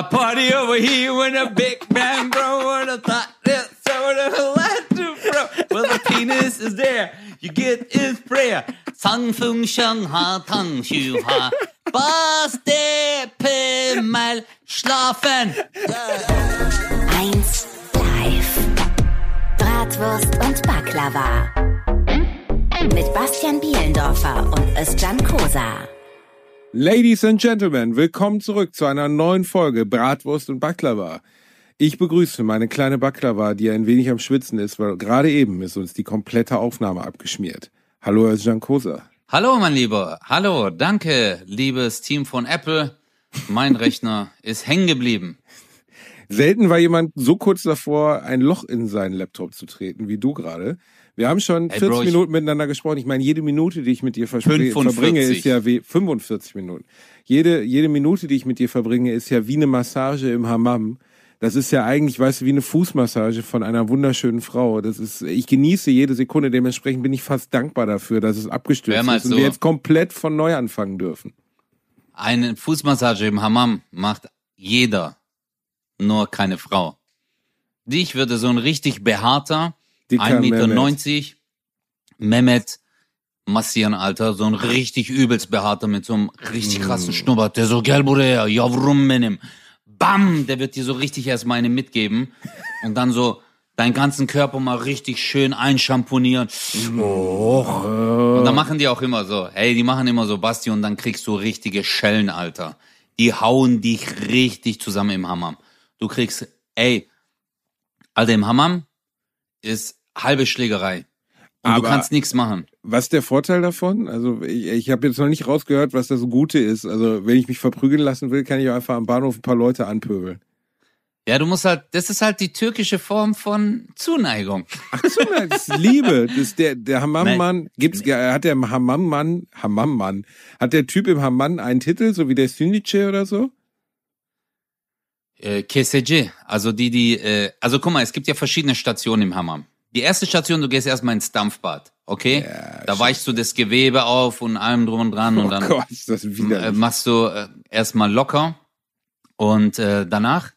A party over here when a big bang bro and a thought is so the let to bro. Well the penis is there. You get his prayer. Sang fung shang ha tang shu ha. Was der mal schlafen. Eins live. Bratwurst und Baklava. Mit Bastian Bielendorfer und Özcan Kosa. Ladies and Gentlemen, willkommen zurück zu einer neuen Folge Bratwurst und Baklava. Ich begrüße meine kleine Baklava, die ein wenig am Schwitzen ist, weil gerade eben ist uns die komplette Aufnahme abgeschmiert. Hallo, Özcan Kosa. Hallo, mein Lieber. Hallo, danke, liebes Team von Apple. Mein Rechner ist hängen geblieben. Selten war jemand so kurz davor, ein Loch in seinen Laptop zu treten, wie du gerade. Wir haben schon 40 Bro, Minuten miteinander gesprochen. Ich meine, jede Minute, die ich mit dir verspre- 45. verbringe, ist ja wie 45 Minuten. Jede, jede Minute, die ich mit dir verbringe, ist ja wie eine Massage im Hammam. Das ist ja eigentlich, weißt du, wie eine Fußmassage von einer wunderschönen Frau. Das ist, ich genieße jede Sekunde. Dementsprechend bin ich fast dankbar dafür, dass es abgestürzt ist und so. wir jetzt komplett von neu anfangen dürfen. Eine Fußmassage im Hammam macht jeder, nur keine Frau. Dich würde so ein richtig behaarter, 1,90 Meter Mehmet. Mehmet massieren, Alter. So ein richtig übelst behaarter mit so einem richtig Mm. krassen Schnurrbart. Der so, gell, Bruder, ja, warum, menem? Bam! Der wird dir so richtig erstmal eine mitgeben. Und dann so deinen ganzen Körper mal richtig schön einschamponieren. Oh. Und dann machen die auch immer so, hey, die machen immer so, Basti, und dann kriegst du richtige Schellen, Alter. Die hauen dich richtig zusammen im Hammam. Du kriegst, ey, Alter, im Hammam ist halbe Schlägerei. Und Aber- du kannst nichts machen. Was ist der Vorteil davon? Also ich, ich habe jetzt noch nicht rausgehört, was das Gute ist. Also wenn ich mich verprügeln lassen will, kann ich auch einfach am Bahnhof ein paar Leute anpöbeln. Ja, du musst halt, das ist halt die türkische Form von Zuneigung. Ach so, das ist Liebe. Das ist der, der Hammam-Mann. Gibt's, hat der Hammam-Mann, Hammam-Mann, hat der Typ im Hammam einen Titel, so wie der Sünice oder so? Äh, KSG, also die, die, äh, also guck mal, es gibt ja verschiedene Stationen im Hammam. Die erste Station, du gehst erstmal ins Dampfbad, okay? Ja, da weichst du das Gewebe auf und allem drum und dran und Oh dann Gott, äh, machst du äh, erstmal locker und äh, danach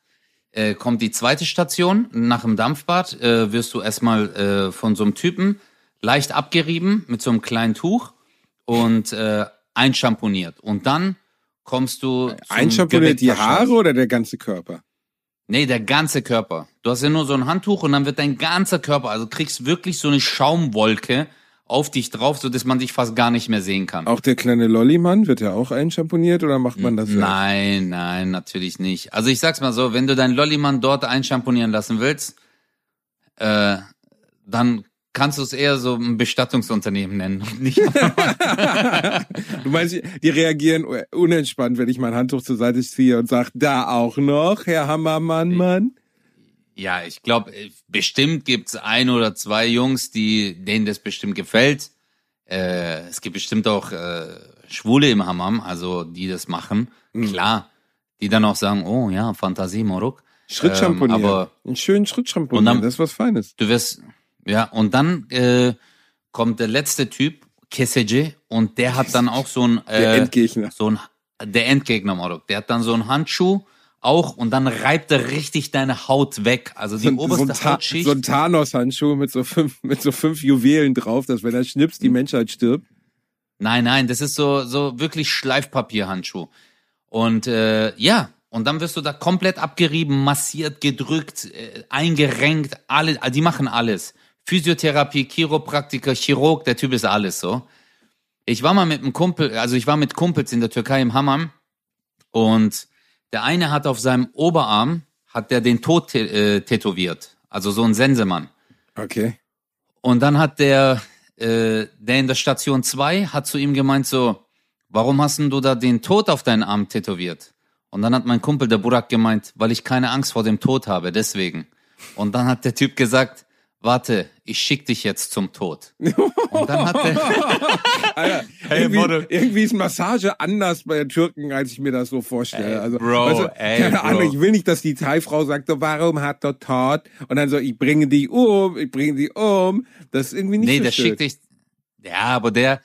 äh, kommt die zweite Station. Nach dem Dampfbad äh, wirst du erstmal äh, von so einem Typen leicht abgerieben mit so einem kleinen Tuch und äh, einschamponiert. Und dann kommst du Einschamponiert die. Haare oder der ganze Körper? Nee, der ganze Körper. Du hast ja nur so ein Handtuch und dann wird dein ganzer Körper, also kriegst wirklich so eine Schaumwolke auf dich drauf, so dass man dich fast gar nicht mehr sehen kann. Auch der kleine Lollimann wird ja auch einschamponiert oder macht man das? selbst? Nein, nein, natürlich nicht. Also ich sag's mal so, wenn du deinen Lollimann dort einschamponieren lassen willst, äh, dann kannst du es eher so ein Bestattungsunternehmen nennen. und Nicht Du meinst, die reagieren unentspannt, wenn ich mein Handtuch zur Seite ziehe und sag, da auch noch, Herr Hammermann, Mann? ja, ich glaube, bestimmt gibt's ein oder zwei Jungs, die denen das bestimmt gefällt. Äh, es gibt bestimmt auch äh, Schwule im Hammam, also die das machen. Mhm. Klar, die dann auch sagen, oh ja, Fantasie, Moruk. Schritt Ähm, aber- Einen schönen Schritt Und schamponieren, dann- das ist was Feines. Du wirst, ja, und dann äh, kommt der letzte Typ, Keseje, und der hat dann auch so ein, Der äh, Endgegner. so ein, der Endgegner, Morok. Der hat dann so einen Handschuh auch und dann reibt er richtig deine Haut weg. Also die So, so, oberste Ta Hautschicht. so ein Thanos-Handschuh mit so fünf, mit so fünf Juwelen drauf, dass wenn er schnipst, Hm. die Menschheit stirbt. Nein, nein, das ist so, so wirklich Schleifpapierhandschuh. Und äh, ja, und dann wirst du da komplett abgerieben, massiert, gedrückt, äh, eingerenkt, alle, also die machen alles. Physiotherapie, Chiropraktiker, Chirurg, der Typ ist alles so. Ich war mal mit einem Kumpel, also ich war mit Kumpels in der Türkei im Hammam und der eine hat auf seinem Oberarm, hat der den Tod äh, tätowiert. Also so ein Sensemann. Okay. Und dann hat der, äh, der in der Station 2 hat zu ihm gemeint so, warum hast denn du da den Tod auf deinen Arm tätowiert? Und dann hat mein Kumpel, der Burak, gemeint, weil ich keine Angst vor dem Tod habe, deswegen. Und dann hat der Typ gesagt, warte, ich schick dich jetzt zum Tod. Und dann hat der, Alter, Hey, irgendwie, irgendwie ist Massage anders bei den Türken, als ich mir das so vorstelle. Ey, also, Bro, du, ey, keine Bro. Ahnung, ich will nicht, dass die Thai-Frau sagt, so, warum hat er tot? Und dann so, ich bringe die um, ich bringe die um. Das ist irgendwie nicht nee, so der schön. schickt dich, ja, aber der,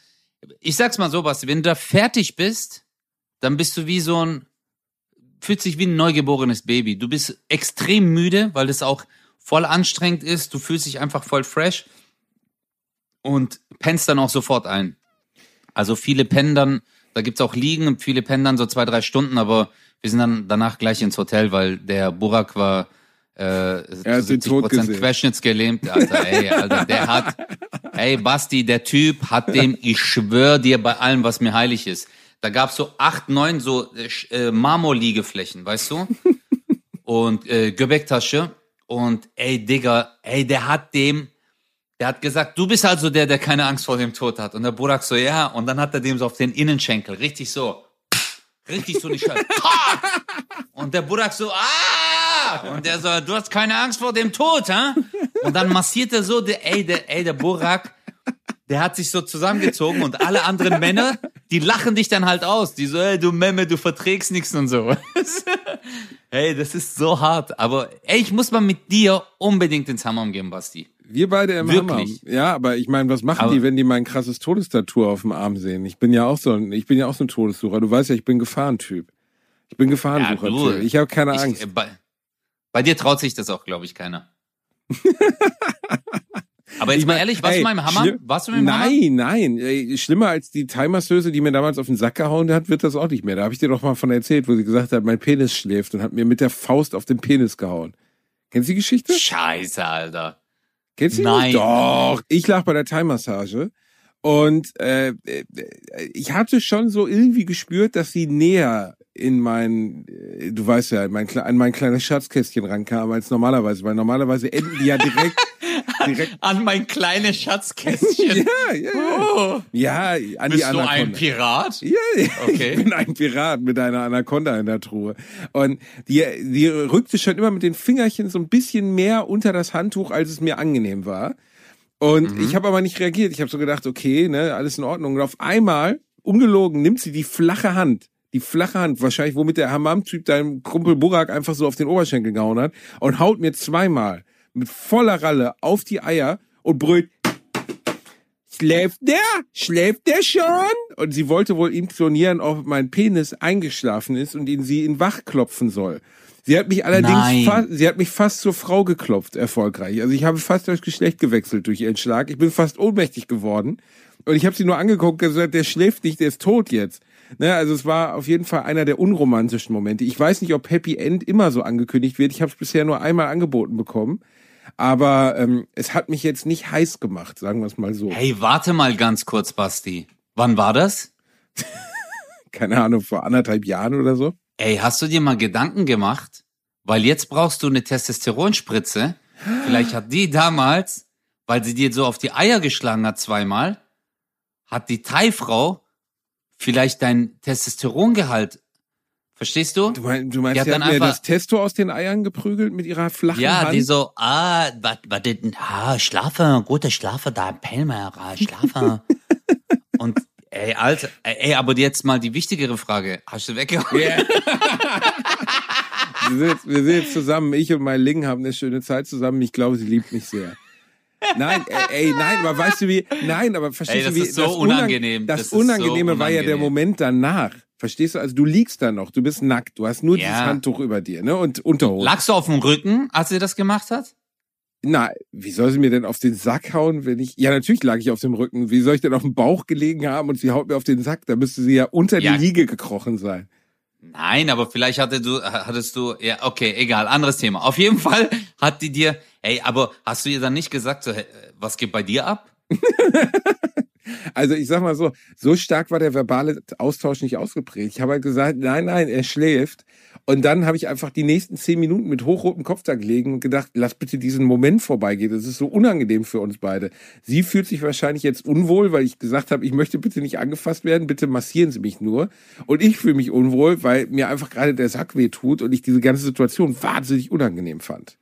ich sag's mal so, Basti, wenn du da fertig bist, dann bist du wie so ein, fühlt sich wie ein neugeborenes Baby. Du bist extrem müde, weil das auch voll anstrengend ist. Du fühlst dich einfach voll fresh und pennst dann auch sofort ein. Also viele pennen dann, da gibt's auch Liegen, viele pennen dann so zwei, drei Stunden, aber wir sind dann danach gleich ins Hotel, weil der Burak war äh, Er hat den Tod gesehen. querschnittsgelähmt. Alter, ey, Alter, der hat, ey Basti, der Typ hat dem, ich schwör dir bei allem, was mir heilig ist. Da gab's so acht, neun so äh, äh, Marmorliegeflächen, weißt du? Und äh, Gebäcktasche. Und ey, Digga, ey, der hat dem, der hat gesagt, du bist also der, der keine Angst vor dem Tod hat. Und der Burak so, ja. Und dann hat er dem so auf den Innenschenkel, richtig so, richtig so eine Scheiße. Und der Burak so, ah! Und der so, du hast keine Angst vor dem Tod, hä? Und dann massiert er so, der, ey, der, ey, der Burak, der hat sich so zusammengezogen und alle anderen Männer, die lachen dich dann halt aus. Die so, ey, du Memme, du verträgst nichts und so. Ey, das ist so hart. Aber ey, ich muss mal mit dir unbedingt ins Hammam gehen, Basti. Wir beide im Wirklich? Hammer. Ja, aber ich meine, was machen Aber- die, wenn die mein krasses Todestattoo auf dem Arm sehen? Ich bin ja auch so ein, ich bin ja auch so ein Todessucher. Du weißt ja, ich bin Gefahrentyp. Ich bin Gefahrensucher. du, ich habe keine Ich, Angst. äh, bei, bei dir traut sich das auch, glaube ich, keiner. Aber jetzt Ich mal mein, ehrlich, warst ey, du mal im Hammer? Warst du mal im Hammer? Nein, nein. Ey, Schlimmer als die Thai-Masseuse, die mir damals auf den Sack gehauen hat, wird das auch nicht mehr. Da habe ich dir doch mal von erzählt, wo sie gesagt hat, mein Penis schläft und hat mir mit der Faust auf den Penis gehauen. Kennst du die Geschichte? Scheiße, Alter. Kennst du die Nein. nicht? Doch. Ich lag bei der Thai-Massage und äh, äh, ich hatte schon so irgendwie gespürt, dass sie näher in mein, äh, du weißt ja, mein, Kle- an mein kleines Schatzkästchen rankam als normalerweise, weil normalerweise enden die ja direkt, direkt An mein kleines Schatzkästchen. ja, ja, ja. Oh. ja, an die Bist du ein Anaconda. Pirat? Ja, ja, Okay. ich bin ein Pirat mit einer Anaconda in der Truhe. Und die, die rückte schon immer mit den Fingerchen so ein bisschen mehr unter das Handtuch, als es mir angenehm war. Und Mhm. ich habe aber nicht reagiert. Ich habe so gedacht, okay, ne, alles in Ordnung. Und auf einmal, ungelogen, nimmt sie die flache Hand, die flache Hand, wahrscheinlich womit der Hammam-Typ deinem Kumpel Burak einfach so auf den Oberschenkel gehauen hat und haut mir zweimal mit voller Ralle auf die Eier und brüllt, Schläft der? Schläft der schon? Und sie wollte wohl imponieren, ob mein Penis eingeschlafen ist und ihn sie in wach klopfen soll. Sie hat mich allerdings Nein. fa sie hat mich fast zur Frau geklopft, erfolgreich. Also ich habe fast das Geschlecht gewechselt durch ihren Schlag. Ich bin fast ohnmächtig geworden. Und ich habe sie nur angeguckt und gesagt, der schläft nicht, der ist tot jetzt. Ne, also es war auf jeden Fall einer der unromantischen Momente. Ich weiß nicht, ob Happy End immer so angekündigt wird. Ich habe es bisher nur einmal angeboten bekommen. Aber ähm, es hat mich jetzt nicht heiß gemacht, sagen wir es mal so. Hey, warte mal ganz kurz, Basti. Wann war das? keine Ahnung, vor anderthalb Jahren oder so. Ey, hast du dir mal Gedanken gemacht? Weil jetzt brauchst du eine Testosteronspritze. Vielleicht hat die damals, weil sie dir so auf die Eier geschlagen hat zweimal, hat die Thai-Frau vielleicht dein Testosterongehalt. Verstehst du? Du, mein, du meinst, Die hat sie hat mir einfach- das Testo aus den Eiern geprügelt mit ihrer flachen Ja, Hand? die so, ah, was, was denn, ah, Schlafe, gute Schlafe da, Pelmer, ah, Schlafe. Und, ey, Alter, ey, aber jetzt mal die wichtigere Frage. Hast du weggehauen? wir, sind jetzt, wir sind jetzt zusammen. Ich und mein Ling haben eine schöne Zeit zusammen. Ich glaube, sie liebt mich sehr. Nein, ey, ey, nein, aber weißt du wie? Nein, aber verstehst Ey, das du wie? ist so Unang- unangenehm. Das, Das ist so Unangenehme war ja der unangenehm. Moment danach. Verstehst du? Also du liegst da noch, du bist nackt, du hast nur Ja. dieses Handtuch über dir, ne? Und Unterhose. Lagst du auf dem Rücken, als sie das gemacht hat? Na, wie soll sie mir denn auf den Sack hauen, wenn ich. Ja, natürlich lag ich auf dem Rücken. Wie soll ich denn auf dem Bauch gelegen haben und sie haut mir auf den Sack? Da müsste sie ja unter Ja. die Liege gekrochen sein. Nein, aber vielleicht hatte du, hattest du, ja, okay, egal, anderes Thema. Auf jeden Fall hat die dir, ey, aber hast du ihr dann nicht gesagt, so, hey, was geht bei dir ab? Also ich sag mal so, so stark war der verbale Austausch nicht ausgeprägt. Ich habe halt gesagt, nein, nein, er schläft. Und dann habe ich einfach die nächsten zehn Minuten mit hochrotem Kopf da gelegen und gedacht, lass bitte diesen Moment vorbeigehen. Das ist so unangenehm für uns beide. Sie fühlt sich wahrscheinlich jetzt unwohl, weil ich gesagt habe, ich möchte bitte nicht angefasst werden, bitte massieren Sie mich nur. Und ich fühle mich unwohl, weil mir einfach gerade der Sack weh tut und ich diese ganze Situation wahnsinnig unangenehm fand.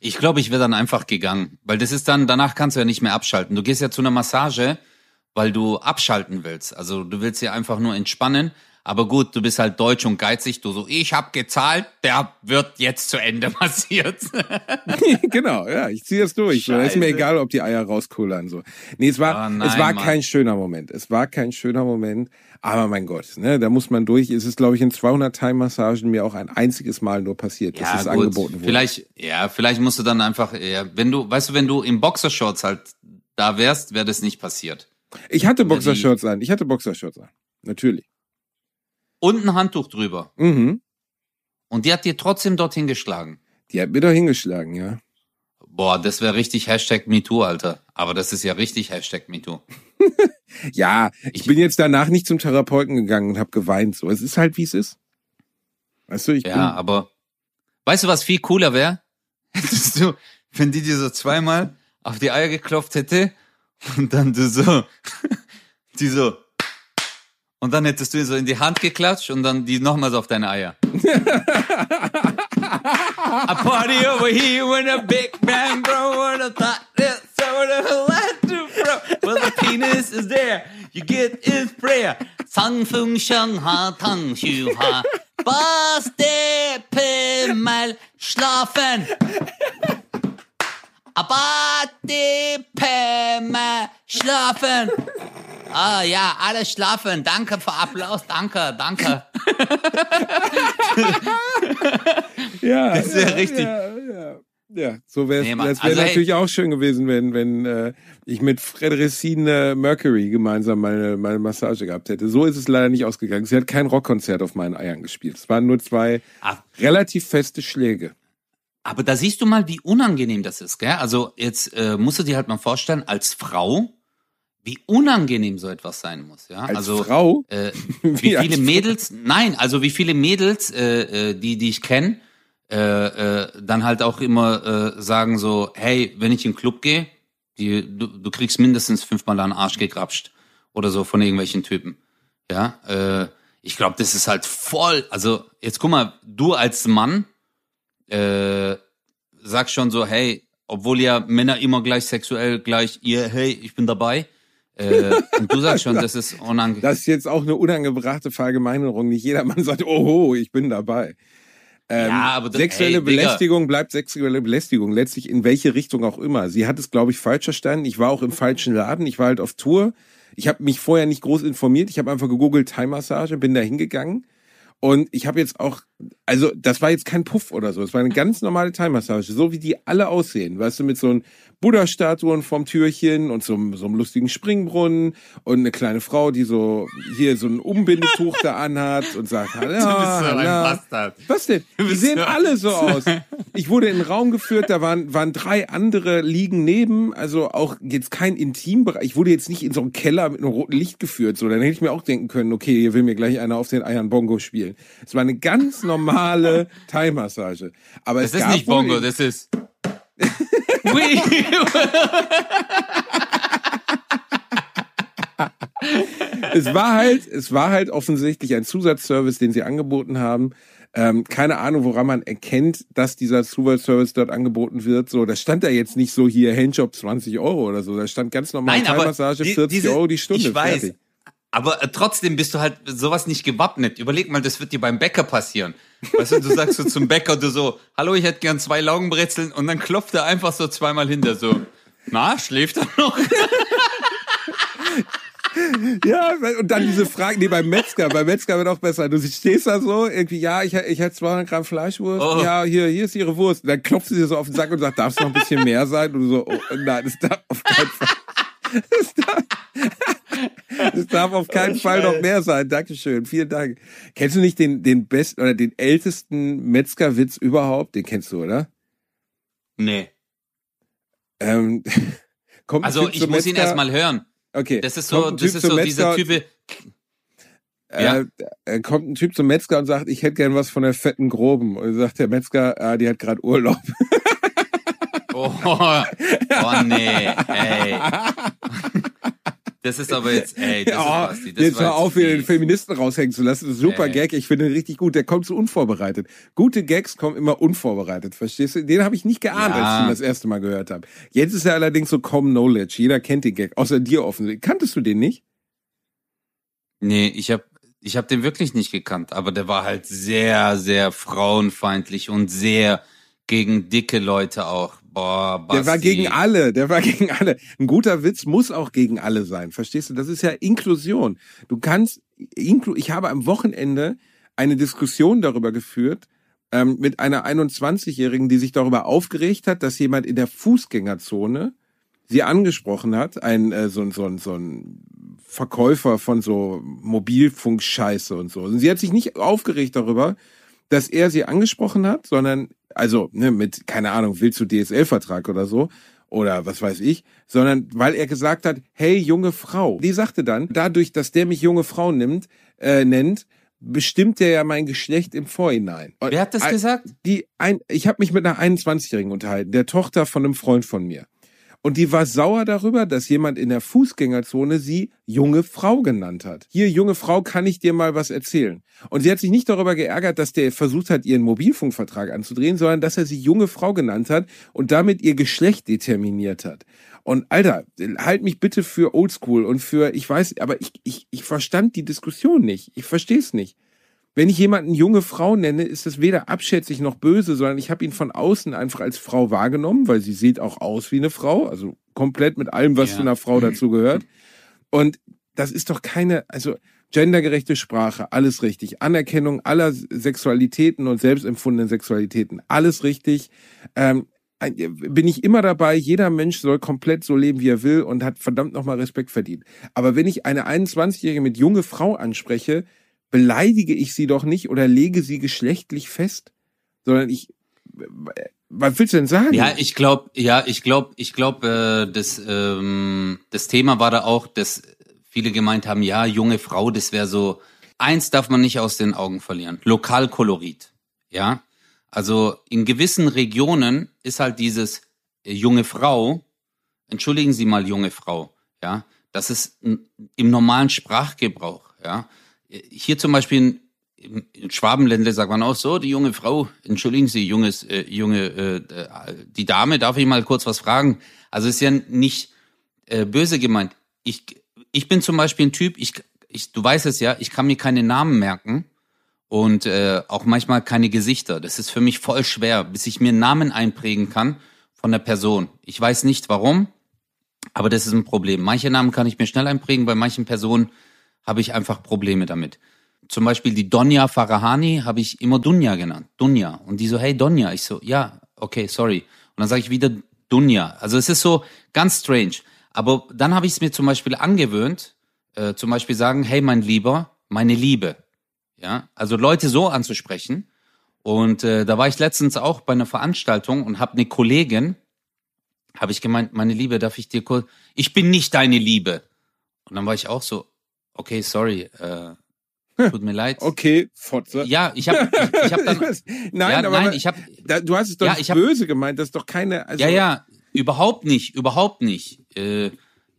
Ich glaube, ich wäre dann einfach gegangen, weil das ist dann, danach kannst du ja nicht mehr abschalten. Du gehst ja zu einer Massage, weil du abschalten willst. Also du willst ja einfach nur entspannen. Aber gut, du bist halt deutsch und geizig. Du so, ich hab gezahlt, der wird jetzt zu Ende massiert. genau, ja, ich ziehe es durch. So, ist mir Scheiße. egal, ob die Eier rauskullern. So. Nee, es war, Oh nein, es war Mann. kein schöner Moment. Es war kein schöner Moment. Aber mein Gott, ne, da muss man durch. Es ist, glaube ich, in 200 Thai-Massagen mir auch ein einziges Mal nur passiert, dass es angeboten wurde. Vielleicht, ja, vielleicht musst du dann einfach, ja, wenn du, weißt du, wenn du im Boxershorts halt da wärst, wäre das nicht passiert. Ich hatte Boxershorts an. Ich hatte Boxershorts an. Natürlich. Und ein Handtuch drüber. Mhm. Und die hat dir trotzdem dorthin geschlagen. Die hat mir doch hingeschlagen, ja. Boah, das wäre richtig Hashtag MeToo, Alter. Aber das ist ja richtig Hashtag MeToo. Ja, ich bin jetzt danach nicht zum Therapeuten gegangen und habe geweint. So, es ist halt wie es ist. Weißt du, ich Ja, aber weißt du, was viel cooler wäre? Hättest du, wenn die dir so zweimal auf die Eier geklopft hätte und dann du so, die so, und dann hättest du ihr so in die Hand geklatscht und dann die nochmals auf deine Eier. A party over here when a big bang bro when a thought penis is there. You get his prayer. Sang fung shang ha tang shu ha. Bas de pimmel schlafen. Aber die Pimmel schlafen. Ah ja, alle schlafen. Danke für Applaus. Danke, danke. ja, Das wär ja, richtig. Ja, ja. Ja so wäre Nee, es. Das wäre also, natürlich auch schön gewesen, wenn, wenn äh, ich mit Fredericine Mercury gemeinsam meine, meine Massage gehabt hätte. So ist es leider nicht ausgegangen. Sie hat kein Rockkonzert auf meinen Eiern gespielt. Es waren nur zwei Ah. relativ feste Schläge. Aber da siehst du mal, wie unangenehm das ist, gell? Also jetzt äh, musst du dir halt mal vorstellen, als Frau, wie unangenehm so etwas sein muss, ja? Als also Frau? Äh, Wie wie viele? Mädels, nein, also wie viele Mädels, äh, äh, die die ich kenne, äh, äh, dann halt auch immer äh, sagen so, hey, wenn ich in den Club gehe, die, du, du kriegst mindestens fünfmal den Arsch gegrapscht oder so von irgendwelchen Typen, ja? Äh, ich glaube, das ist halt voll. Also jetzt guck mal, du als Mann äh, sagst schon so, hey, obwohl ja Männer immer gleich sexuell gleich, ihr, hey, ich bin dabei. Äh, und du sagst schon, das ist unangenehm. Das ist jetzt auch eine unangebrachte Verallgemeinerung. Nicht jeder Mann sagt, oho, ich bin dabei. Ähm, Ja, aber das- sexuelle ey, Digga. Belästigung bleibt sexuelle Belästigung, letztlich in welche Richtung auch immer. Sie hat es, glaube ich, falsch verstanden. Ich war auch im falschen Laden, ich war halt auf Tour. Ich habe mich vorher nicht groß informiert. Ich habe einfach gegoogelt Thai-Massage, bin da hingegangen. Und ich habe jetzt auch, also das war jetzt kein Puff oder so, es war eine ganz normale Thai-Massage, so wie die alle aussehen, weißt du, mit so einem Buddha-Statuen vom Türchen und so, einem- so einem lustigen Springbrunnen und eine kleine Frau, die so hier so ein Umbindetuch da anhat und sagt, hallo, hallo. Bastard. Was denn? Die bist sehen so- alle so aus. Ich wurde in einen Raum geführt, da waren, waren drei andere liegen neben, also auch jetzt kein Intimbereich. Ich wurde jetzt nicht in so einen Keller mit einem roten Licht geführt, so. Dann hätte ich mir auch denken können, okay, hier will mir gleich einer auf den Eiern Bongo spielen. Es war eine ganz normale Thai-Massage. Aber Das es ist nicht Bongo, das ist. Es war halt, es war halt offensichtlich ein Zusatzservice, den sie angeboten haben. Ähm, keine Ahnung, woran man erkennt, dass dieser Zusatzservice dort angeboten wird. So, da stand da jetzt nicht so hier Handjob 20 Euro oder so. Da stand ganz normal Nein, die- 40 diese- Euro die Stunde. Ich weiß. Fertig. Aber äh, trotzdem bist du halt sowas nicht gewappnet. Überleg mal, das wird dir beim Bäcker passieren. Weißt du, du sagst so zum Bäcker, du so, hallo, ich hätte gern zwei Laugenbrezeln und dann klopft er einfach so zweimal hinter so. Na, schläft er noch? Ja, und dann diese Frage, nee, beim Metzger, beim Metzger wird auch besser. Du stehst da so, irgendwie, ja, ich, ich hätte 200 Gramm Fleischwurst, Oh. ja, hier, hier ist ihre Wurst. Und dann klopft sie dir so auf den Sack und sagt, darf es noch ein bisschen mehr sein? Und du so, oh, nein, das darf auf keinen Fall. Das darf, das darf auf keinen Fall noch mehr sein. Dankeschön, vielen Dank. Kennst du nicht den, den besten oder den ältesten Metzgerwitz überhaupt? Den kennst du, oder? Nee. Ähm, kommt Also ich muss ihn Metzger- erst mal hören. Okay. Das ist so, das ist so dieser Typ. Ja. Äh, äh, kommt ein Typ zum Metzger und sagt, ich hätte gern was von der fetten Groben. Und sagt der Metzger, ah, die hat gerade Urlaub. Oh, oh nee, ey. Das ist aber jetzt, ey, das Ja, ist. Das jetzt war hör auf, hier den. Feministen raushängen zu lassen. Das ist super Ey. Gag. Ich finde ihn richtig gut. Der kommt so unvorbereitet. Gute Gags kommen immer unvorbereitet. Verstehst du? Den habe ich nicht geahnt, Ja. als ich ihn das erste Mal gehört habe. Jetzt ist er allerdings so Common Knowledge. Jeder kennt den Gag. Außer dir offensichtlich. Kanntest du den nicht? Nee, ich hab, ich habe den wirklich nicht gekannt, aber der war halt sehr, sehr frauenfeindlich und sehr gegen dicke Leute auch. Boah, Basti. Der war gegen alle, der war gegen alle. Ein guter Witz muss auch gegen alle sein, verstehst du? Das ist ja Inklusion. Du kannst, ich habe am Wochenende eine Diskussion darüber geführt, ähm, mit einer 21-Jährigen, die sich darüber aufgeregt hat, dass jemand in der Fußgängerzone sie angesprochen hat, ein äh, so, so, so ein Verkäufer von so Mobilfunkscheiße und so. Und sie hat sich nicht aufgeregt darüber, dass er sie angesprochen hat, sondern also ne, mit keine Ahnung, willst du DSL-Vertrag oder so oder was weiß ich, sondern weil er gesagt hat, hey junge Frau. Die sagte dann, dadurch, dass der mich junge Frau nimmt, äh, nennt, bestimmt er ja mein Geschlecht im Vorhinein. Wer hat das gesagt? Die ein, ich habe mich mit einer 21-Jährigen unterhalten, der Tochter von einem Freund von mir. Und die war sauer darüber, dass jemand in der Fußgängerzone sie junge Frau genannt hat. Hier, junge Frau, kann ich dir mal was erzählen. Und sie hat sich nicht darüber geärgert, dass der versucht hat, ihren Mobilfunkvertrag anzudrehen, sondern dass er sie junge Frau genannt hat und damit ihr Geschlecht determiniert hat. Und Alter, halt mich bitte für Oldschool und für, ich weiß, aber ich, ich, ich verstand die Diskussion nicht. Ich verstehe es nicht. Wenn ich jemanden junge Frau nenne, ist das weder abschätzig noch böse, sondern ich habe ihn von außen einfach als Frau wahrgenommen, weil sie sieht auch aus wie eine Frau, also komplett mit allem, was Ja. zu einer Frau dazu gehört. Und das ist doch keine, also gendergerechte Sprache, alles richtig. Anerkennung aller Sexualitäten und selbstempfundenen Sexualitäten, alles richtig. Ähm, bin ich immer dabei, jeder Mensch soll komplett so leben, wie er will und hat verdammt nochmal Respekt verdient. Aber wenn ich eine 21-Jährige mit junge Frau anspreche, beleidige ich sie doch nicht oder lege sie geschlechtlich fest, sondern ich, was willst du denn sagen? Ja, ich glaube, ja, ich glaube, ich glaube, äh, das, ähm, das Thema war da auch, dass viele gemeint haben, ja, junge Frau, das wäre so, eins darf man nicht aus den Augen verlieren, Lokalkolorit, ja. Also in gewissen Regionen ist halt dieses äh, junge Frau, entschuldigen Sie mal, junge Frau, ja, das ist im normalen Sprachgebrauch, ja. Hier zum Beispiel in, in Schwabenländle sagt man auch so, die junge Frau, entschuldigen Sie, junges, äh, junge, äh, äh, die Dame, darf ich mal kurz was fragen? Also ist ja nicht äh, böse gemeint. Ich, ich bin zum Beispiel ein Typ, ich, ich, du weißt es ja, ich kann mir keine Namen merken und äh, auch manchmal keine Gesichter. Das ist für mich voll schwer, bis ich mir Namen einprägen kann von der Person. Ich weiß nicht warum, aber das ist ein Problem. Manche Namen kann ich mir schnell einprägen, bei manchen Personen habe ich einfach Probleme damit. Zum Beispiel die Donja Farahani habe ich immer Dunja genannt. Dunja. Und die so, hey Donja. Ich so, ja, okay, sorry. Und dann sage ich wieder Dunja. Also es ist so ganz strange. Aber dann habe ich es mir zum Beispiel angewöhnt, äh, zum Beispiel sagen, hey mein Lieber, meine Liebe. Ja, also Leute so anzusprechen. Und äh, da war ich letztens auch bei einer Veranstaltung und habe eine Kollegin, habe ich gemeint, meine Liebe, darf ich dir kurz, ich bin nicht deine Liebe. Und dann war ich auch so, okay, sorry, äh, tut mir leid. Okay, Fotze. Ja, ich habe ich, ich hab dann, nein, ja, aber nein, ich habe, da, du hast es doch Ja, hab- böse gemeint, das ist doch keine. Also, ja, ja, überhaupt nicht, überhaupt nicht. Äh,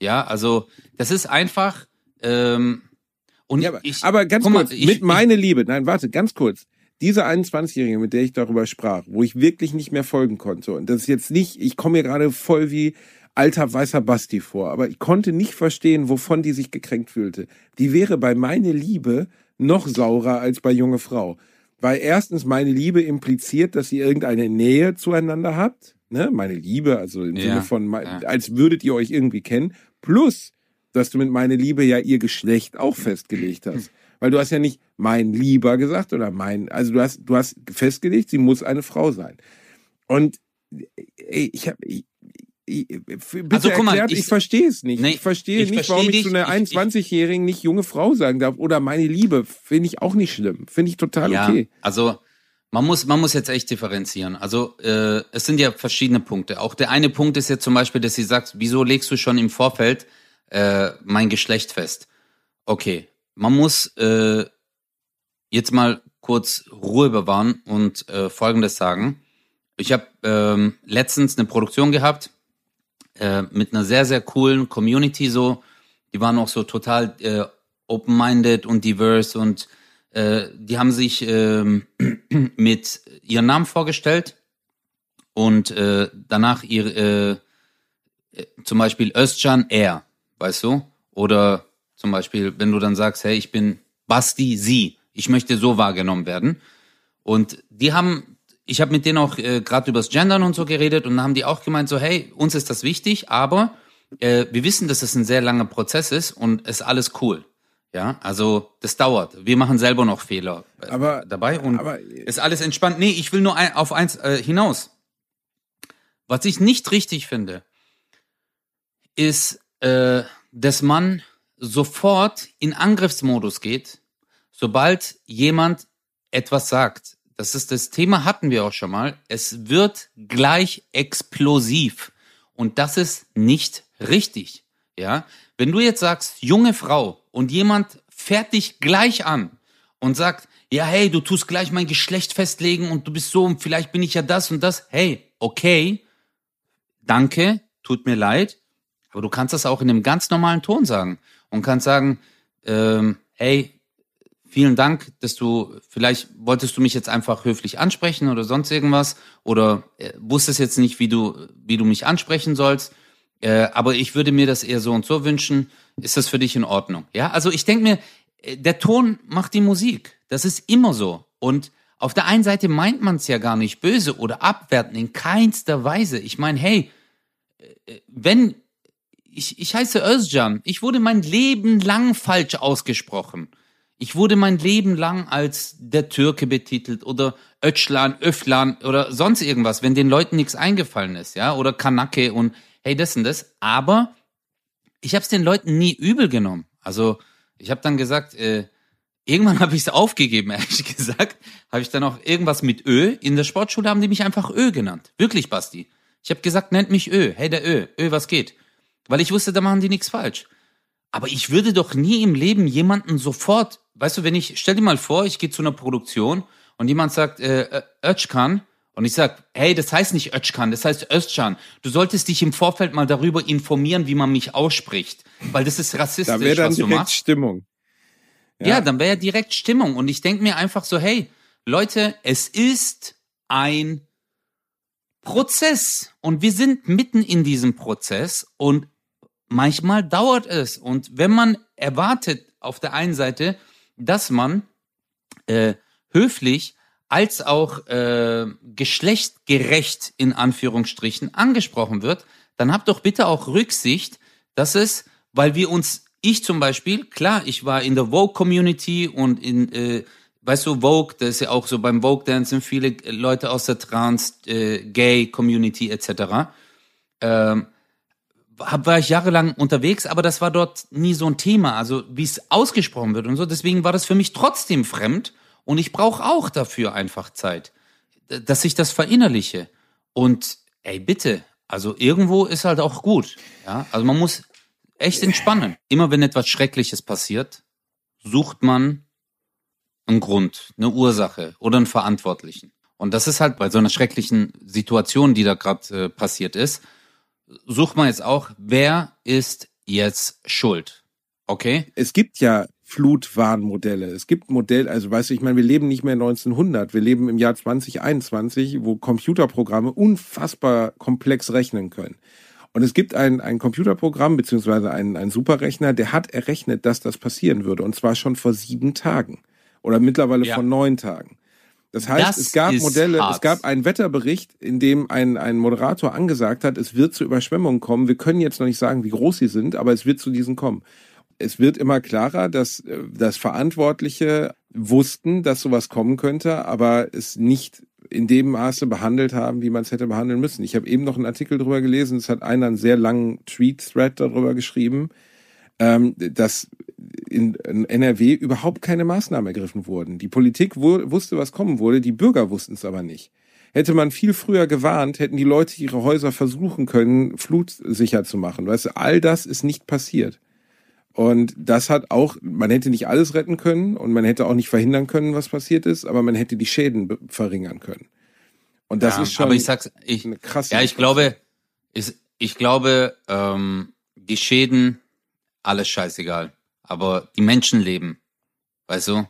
ja, also das ist einfach. Ähm, und Ja, aber, ich, aber ganz guck mal, kurz, ich- mit ich- meine Liebe, nein, warte, ganz kurz. Diese 21-Jährige, mit der ich darüber sprach, wo ich wirklich nicht mehr folgen konnte, und das ist jetzt nicht, ich komme mir gerade voll wie alter weißer Basti vor, aber ich konnte nicht verstehen, wovon die sich gekränkt fühlte. Die wäre bei meine Liebe noch saurer als bei junge Frau. Weil erstens meine Liebe impliziert, dass ihr irgendeine Nähe zueinander habt. Ne? Meine Liebe, also im Ja, Sinne von, ja. als würdet ihr euch irgendwie kennen. Plus, dass du mit meine Liebe ja ihr Geschlecht auch festgelegt hast. Weil du hast ja nicht mein Lieber gesagt oder mein, also du hast, du hast festgelegt, sie muss eine Frau sein. Und ich habe, ich, bitte Also, guck mal, ich, ich- verstehe es nicht. Nee, ich verstehe ich nicht, versteh warum ich dich. zu einer Ich- ich- 21-Jährigen nicht junge Frau sagen darf oder meine Liebe. Finde ich auch nicht schlimm. Finde ich total ja, okay. also man muss, man muss jetzt echt differenzieren. Also äh, es sind ja verschiedene Punkte. Auch der eine Punkt ist jetzt zum Beispiel, dass sie sagt, wieso legst du schon im Vorfeld äh, mein Geschlecht fest? Okay, man muss äh, jetzt mal kurz Ruhe bewahren und äh, Folgendes sagen. Ich habe ähm, letztens eine Produktion gehabt äh, mit einer sehr, sehr coolen Community so. Die waren auch so total äh, open-minded und diverse und äh, die haben sich ähm, mit ihren Namen vorgestellt und äh, danach ihr äh, äh, zum Beispiel Özcan R, weißt du? Oder zum Beispiel, wenn du dann sagst, hey, ich bin Basti, sie. Ich möchte so wahrgenommen werden. Und die haben, ich habe mit denen auch äh, gerade übers Gendern und so geredet und dann haben die auch gemeint, so hey, uns ist das wichtig, aber äh, wir wissen, dass es ein sehr langer Prozess ist und es ist alles cool. Ja, also das dauert. Wir machen selber noch Fehler äh, Aber- dabei und aber- ist alles entspannt. Nee, ich will nur ein, auf eins äh, hinaus. Was ich nicht richtig finde, ist, äh, dass man sofort in Angriffsmodus geht, sobald jemand etwas sagt. Das ist das Thema hatten wir auch schon mal. Es wird gleich explosiv und das ist nicht richtig. Ja, wenn du jetzt sagst, junge Frau und jemand fährt dich gleich an und sagt, ja, hey, du tust gleich mein Geschlecht festlegen und du bist so und vielleicht bin ich ja das und das. Hey, okay, danke, tut mir leid, aber du kannst das auch in einem ganz normalen Ton sagen und kannst sagen, ähm, hey, vielen Dank, dass du, vielleicht wolltest du mich jetzt einfach höflich ansprechen oder sonst irgendwas oder äh, wusstest jetzt nicht, wie du, wie du mich ansprechen sollst, äh, aber ich würde mir das eher so und so wünschen. Ist das für dich in Ordnung? Ja, also ich denke mir, äh, der Ton macht die Musik. Das ist immer so. Und auf der einen Seite meint man es ja gar nicht böse oder abwertend, in keinster Weise. Ich meine, hey, äh, wenn ich, ich heiße Özcan, ich wurde mein Leben lang falsch ausgesprochen. Ich wurde mein Leben lang als der Türke betitelt oder Ötschlan, Öflan oder sonst irgendwas, wenn den Leuten nichts eingefallen ist, ja, oder Kanake und hey, das und das. Aber ich habe es den Leuten nie übel genommen. Also ich habe dann gesagt, äh, irgendwann habe ich es aufgegeben, ehrlich gesagt. Habe ich dann auch irgendwas mit Ö. In der Sportschule haben die mich einfach Ö genannt. Wirklich, Basti. Ich habe gesagt, nennt mich Ö. Hey, der Ö. Ö, was geht? Weil ich wusste, da machen die nichts falsch. Aber ich würde doch nie im Leben jemanden sofort, weißt du, wenn ich, stell dir mal vor, ich gehe zu einer Produktion und jemand sagt, äh, Ö- Özcan, und ich sag, hey, das heißt nicht Özcan, das heißt Özcan. Du solltest dich im Vorfeld mal darüber informieren, wie man mich ausspricht. Weil das ist rassistisch, Da wäre dann was du direkt machst. Stimmung. Ja, dann wäre ja direkt Stimmung. Und ich denk mir einfach so, hey, Leute, es ist ein Prozess. Und wir sind mitten in diesem Prozess. Und manchmal dauert es. Und wenn man erwartet auf der einen Seite, dass man äh, höflich als auch äh, geschlechtgerecht in Anführungsstrichen angesprochen wird, dann habt doch bitte auch Rücksicht, dass es, weil wir uns, ich zum Beispiel, klar, ich war in der Vogue-Community und in, äh, weißt du, Vogue, das ist ja auch so beim Vogue-Dance sind viele Leute aus der Trans, äh, etc. Ähm, hab, war ich jahrelang unterwegs, aber das war dort nie so ein Thema, also wie es ausgesprochen wird und so. Deswegen war das für mich trotzdem fremd und ich brauche auch dafür einfach Zeit, dass ich das verinnerliche. Und ey, bitte, also irgendwo ist halt auch gut. Ja, also man muss echt entspannen. Immer wenn etwas Schreckliches passiert, sucht man einen Grund, eine Ursache oder einen Verantwortlichen. Und das ist halt bei so einer schrecklichen Situation, die da gerade äh, passiert ist, sucht man jetzt auch, wer ist jetzt schuld? Okay? Es gibt ja Flutwarnmodelle. Es gibt Modell, also weißt du, ich meine, wir leben nicht mehr 1900, wir leben im Jahr 2021, wo Computerprogramme unfassbar komplex rechnen können. Und es gibt ein, ein Computerprogramm, beziehungsweise einen, einen Superrechner, der hat errechnet, dass das passieren würde. Und zwar schon vor sieben Tagen. Oder mittlerweile Ja. vor neun Tagen. Das heißt, Das es gab Modelle, hart. es gab einen Wetterbericht, in dem ein, ein Moderator angesagt hat, es wird zu Überschwemmungen kommen. Wir können jetzt noch nicht sagen, wie groß sie sind, aber es wird zu diesen kommen. Es wird immer klarer, dass, äh, dass Verantwortliche wussten, dass sowas kommen könnte, aber es nicht in dem Maße behandelt haben, wie man es hätte behandeln müssen. Ich habe eben noch einen Artikel drüber gelesen, es hat einer einen sehr langen Tweet-Thread darüber geschrieben, ähm, dass in, NRW überhaupt keine Maßnahmen ergriffen wurden. Die Politik wu wusste, was kommen würde, die Bürger wussten es aber nicht. Hätte man viel früher gewarnt, hätten die Leute ihre Häuser versuchen können, flutsicher zu machen. Weißt du, all das ist nicht passiert. Und das hat auch, man hätte nicht alles retten können und man hätte auch nicht verhindern können, was passiert ist, aber man hätte die Schäden verringern können. Und das ja, ist schon aber ich sag's, ich, eine krasse. ja, ich glaube, ich, ich glaube, ähm, die Schäden, alles scheißegal. Aber die Menschenleben, weißt du,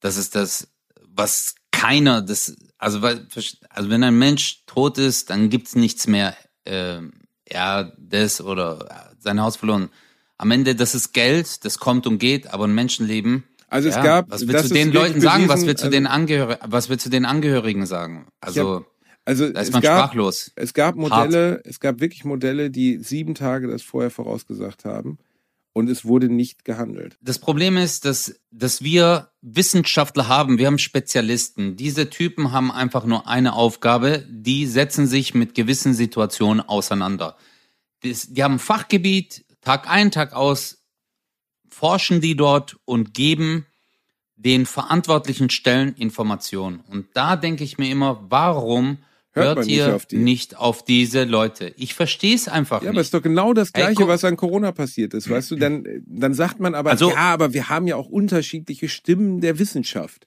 das ist das, was keiner, das, also, weil- also wenn ein Mensch tot ist, dann gibt's nichts mehr, ähm, ja, das oder äh, sein Haus verloren. Am Ende, das ist Geld, das kommt und geht, aber ein Menschenleben, Also es Ja, gab. was du ist den Leuten sagen? Was willst du also- den Angehörigen, was willst du den Angehörigen sagen? Also, Also da ist es man gab, sprachlos. Es gab Modelle, es gab wirklich Modelle, die sieben Tage das vorher vorausgesagt haben und es wurde nicht gehandelt. Das Problem ist, dass, dass wir Wissenschaftler haben, wir haben Spezialisten. Diese Typen haben einfach nur eine Aufgabe, die setzen sich mit gewissen Situationen auseinander. Das, die haben ein Fachgebiet, Tag ein, Tag aus, forschen die dort und geben den verantwortlichen Stellen Informationen. Und da denke ich mir immer, warum Hört hört man nicht ihr auf die? nicht auf diese Leute? Ich verstehe es einfach Ja, aber nicht. es ist doch genau das Gleiche, guck- was an Corona passiert ist. Weißt du, dann, dann sagt man aber, Also- ja, aber wir haben ja auch unterschiedliche Stimmen der Wissenschaft.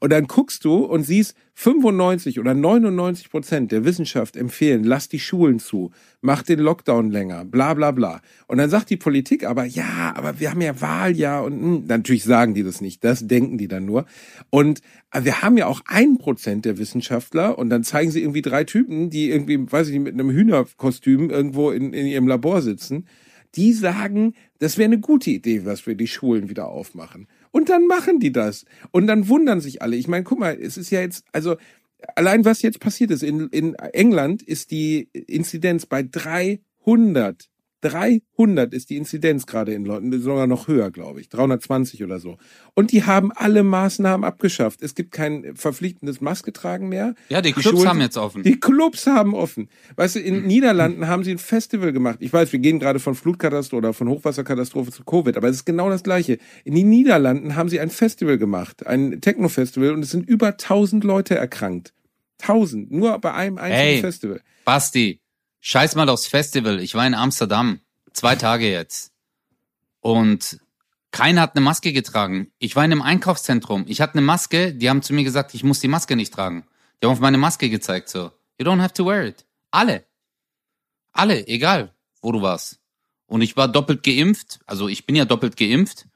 Und dann guckst du und siehst, 95 oder 99 Prozent der Wissenschaft empfehlen, lass die Schulen zu, mach den Lockdown länger, bla bla bla. Und dann sagt die Politik aber, ja, aber wir haben ja Wahljahr und hm, natürlich sagen die das nicht, das denken die dann nur. Und äh, wir haben ja auch ein Prozent der Wissenschaftler und dann zeigen sie irgendwie drei Typen, die irgendwie, weiß ich nicht, mit einem Hühnerkostüm irgendwo in, in ihrem Labor sitzen. Die sagen, das wäre eine gute Idee, was wir die Schulen wieder aufmachen. Und dann machen die das. Und dann wundern sich alle. Ich meine, guck mal, es ist ja jetzt, also allein was jetzt passiert ist, in, in England ist die Inzidenz bei 300. 300 ist die Inzidenz gerade in London, sogar noch höher, glaube ich. 320 oder so. Und die haben alle Maßnahmen abgeschafft. Es gibt kein verpflichtendes Masketragen mehr. ja, die Clubs Schulen- haben jetzt offen. die Clubs haben offen. Weißt du, in Niederlanden haben sie ein Festival gemacht. Ich weiß, wir gehen gerade von Flutkatastrophe oder von Hochwasserkatastrophe zu Covid, aber es ist genau das Gleiche. In den Niederlanden haben sie ein Festival gemacht, ein Techno-Festival, und es sind über 1000 Leute erkrankt. 1000, nur bei einem einzigen Hey. Festival. Basti, scheiß mal aufs Festival. Ich war in Amsterdam. Zwei Tage jetzt. Und keiner hat eine Maske getragen. Ich war in einem Einkaufszentrum. Ich hatte eine Maske. Die haben zu mir gesagt, ich muss die Maske nicht tragen. Die haben auf meine Maske gezeigt, so. You don't have to wear it. Alle. Alle, egal, wo du warst. Und ich war doppelt geimpft. Also ich bin ja doppelt geimpft.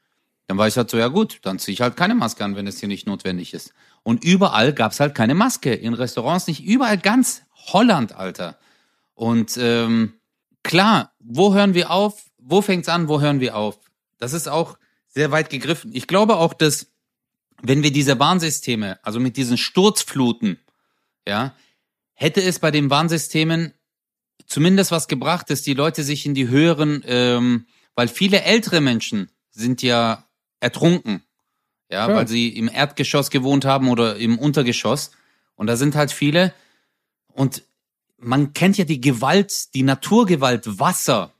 Dann war ich halt so, ja gut, dann ziehe ich halt keine Maske an, wenn es hier nicht notwendig ist. Und überall gab's halt keine Maske. In Restaurants nicht. Überall ganz Holland, Alter. Und ähm, klar, wo hören wir auf? Wo fängt's an? Wo hören wir auf? Das ist auch sehr weit gegriffen. Ich glaube auch, dass wenn wir diese Warnsysteme, also mit diesen Sturzfluten, ja, hätte es bei den Warnsystemen zumindest was gebracht, dass die Leute sich in die höheren, ähm, weil viele ältere Menschen sind ja ertrunken, ja, Klar. weil sie im Erdgeschoss gewohnt haben oder im Untergeschoss. Und da sind halt viele. Und man kennt ja die Gewalt, die Naturgewalt Wasser.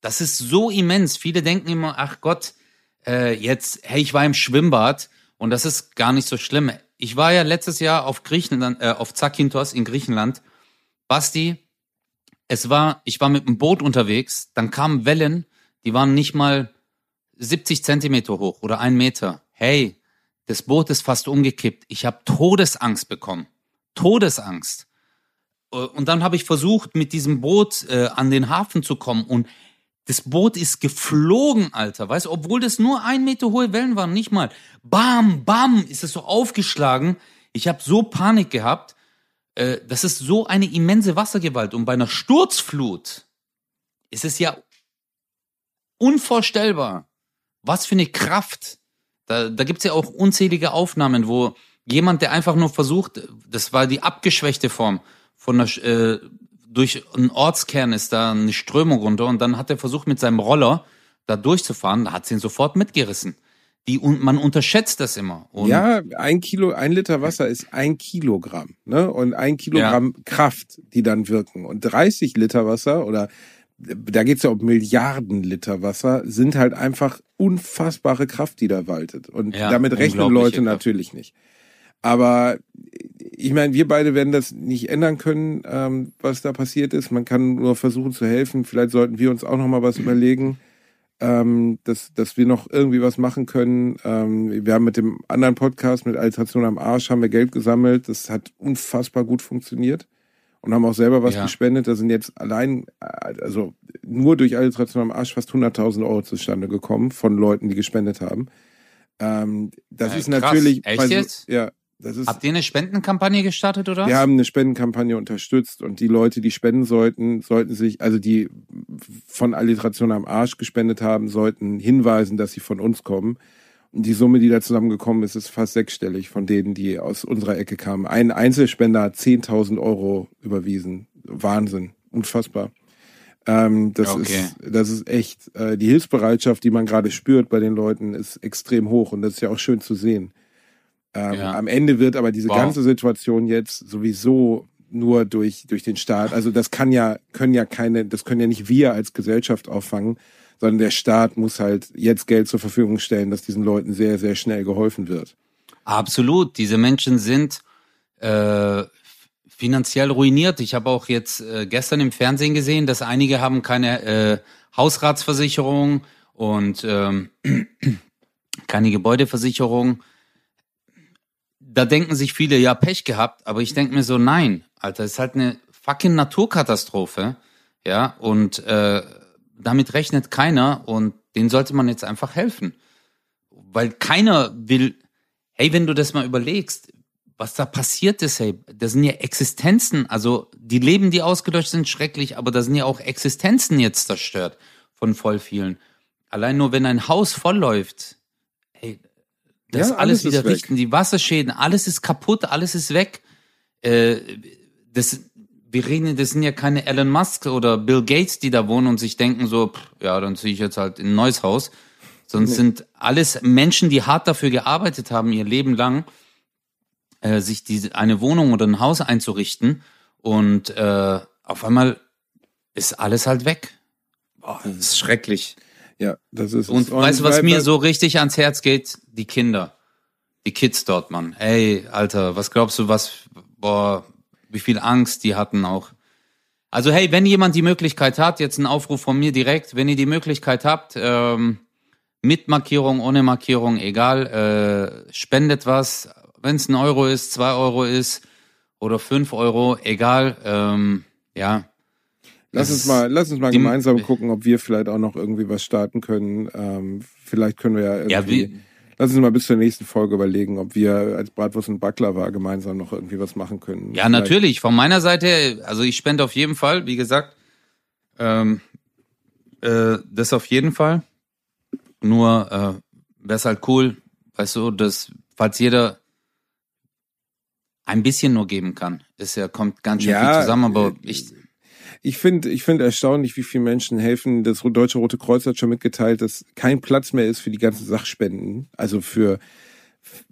Das ist so immens. Viele denken immer, ach Gott, äh, jetzt, hey, ich war im Schwimmbad und das ist gar nicht so schlimm. Ich war ja letztes Jahr auf Griechenland, äh, auf Zakynthos in Griechenland. Basti, es war, ich war mit dem Boot unterwegs, dann kamen Wellen, die waren nicht mal 70 Zentimeter hoch oder ein Meter. Hey, das Boot ist fast umgekippt. Ich habe Todesangst bekommen. Todesangst. Und dann habe ich versucht, mit diesem Boot äh, an den Hafen zu kommen und das Boot ist geflogen, Alter. Weißt du, obwohl das nur ein Meter hohe Wellen waren, nicht mal. Bam, bam, ist es so aufgeschlagen. Ich habe so Panik gehabt. Äh, das ist so eine immense Wassergewalt. Und bei einer Sturzflut ist es ja unvorstellbar. Was für eine Kraft. Da, da gibt's ja auch unzählige Aufnahmen, wo jemand, der einfach nur versucht, das war die abgeschwächte Form von einer, äh, durch einen Ortskern ist da eine Strömung runter und dann hat er versucht mit seinem Roller da durchzufahren, da hat sie ihn sofort mitgerissen. Die, und man unterschätzt das immer. Und ja, ein Kilo, ein Liter Wasser ist ein Kilogramm, ne? Und ein Kilogramm Kraft, die dann wirken. Und 30 Liter Wasser oder da geht's ja um Milliarden Liter Wasser, sind halt einfach unfassbare Kraft, die da waltet. Und Ja, damit rechnen Leute natürlich nicht. Aber ich meine, wir beide werden das nicht ändern können, ähm, was da passiert ist. Man kann nur versuchen zu helfen. Vielleicht sollten wir uns auch noch mal was überlegen, ähm, dass, dass wir noch irgendwie was machen können. Ähm, wir haben mit dem anderen Podcast, mit Alteration am Arsch, haben wir Geld gesammelt. Das hat unfassbar gut funktioniert und haben auch selber was Ja. gespendet. Da sind jetzt allein, äh, also nur durch Alteration am Arsch fast 100.000 Euro zustande gekommen von Leuten, die gespendet haben. Ähm, das Äh, ist krass. natürlich, Echt jetzt? ja, Habt ihr eine Spendenkampagne gestartet oder? wir haben eine Spendenkampagne unterstützt und die Leute, die spenden sollten, sollten sich, also die von Alliteration am Arsch gespendet haben, sollten hinweisen, dass sie von uns kommen. die Summe, die da zusammengekommen ist, ist fast sechsstellig von denen, die aus unserer Ecke kamen. Ein Einzelspender hat 10.000 Euro überwiesen. Wahnsinn. Unfassbar. Ähm, das, Okay. ist, das ist echt, äh, die Hilfsbereitschaft, die man gerade spürt bei den Leuten, ist extrem hoch und das ist ja auch schön zu sehen. Ähm, Ja. Am Ende wird aber diese Wow. ganze Situation jetzt sowieso nur durch, durch den Staat, also das kann ja, können ja keine, das können ja nicht wir als Gesellschaft auffangen, sondern der Staat muss halt jetzt Geld zur Verfügung stellen, dass diesen Leuten sehr, sehr schnell geholfen wird. Absolut. Diese Menschen sind äh, finanziell ruiniert. Ich habe auch jetzt äh, gestern im Fernsehen gesehen, dass einige haben keine äh, Hausratsversicherung und ähm, keine Gebäudeversicherung. Da denken sich viele, ja, Pech gehabt, aber ich denke mir so, nein, Alter, ist halt eine fucking Naturkatastrophe, ja, und äh, damit rechnet keiner und denen sollte man jetzt einfach helfen. Weil keiner will, hey, wenn du das mal überlegst, was da passiert ist, hey, das sind ja Existenzen, also die Leben, die ausgelöscht sind, schrecklich, aber da sind ja auch Existenzen jetzt zerstört von voll vielen. Allein nur, wenn ein Haus vollläuft, hey, das Ja, alles, alles wieder weg. richten, die Wasserschäden, alles ist kaputt, alles ist weg. Äh, das, wir reden, das sind ja keine Elon Musk oder Bill Gates, die da wohnen und sich denken so, pff, ja, dann ziehe ich jetzt halt in ein neues Haus. Sonst sind alles Menschen, die hart dafür gearbeitet haben, ihr Leben lang, äh, sich diese, eine Wohnung oder ein Haus einzurichten und äh, auf einmal ist alles halt weg. Boah, das ist schrecklich. Ja, das ist Und weißt du, was mir so richtig ans Herz geht? Die Kinder. Die Kids dort, Mann. Ey, Alter, was glaubst du, was, boah, wie viel Angst die hatten auch. Also hey, wenn jemand die Möglichkeit hat, jetzt ein Aufruf von mir direkt, wenn ihr die Möglichkeit habt, ähm, mit Markierung, ohne Markierung, egal, äh, spendet was, wenn es ein Euro ist, zwei Euro ist oder fünf Euro, egal, ähm, ja. Lass uns mal, lass uns mal die- gemeinsam gucken, ob wir vielleicht auch noch irgendwie was starten können. Ähm, vielleicht können wir ja irgendwie. Ja, wie- lass uns mal bis zur nächsten Folge überlegen, ob wir als Bratwurst und Baklava gemeinsam noch irgendwie was machen können. Ja, Vielleicht- natürlich. Von meiner Seite, also ich spende auf jeden Fall, wie gesagt. Ähm, äh, das auf jeden Fall. Nur äh, wäre es halt cool, weißt du, dass falls jeder ein bisschen nur geben kann, ist ja kommt ganz schön Ja, viel zusammen, aber äh, ich Ich finde ich finde erstaunlich, wie viele Menschen helfen. Das Deutsche Rote Kreuz hat schon mitgeteilt, dass kein Platz mehr ist für die ganzen Sachspenden, also für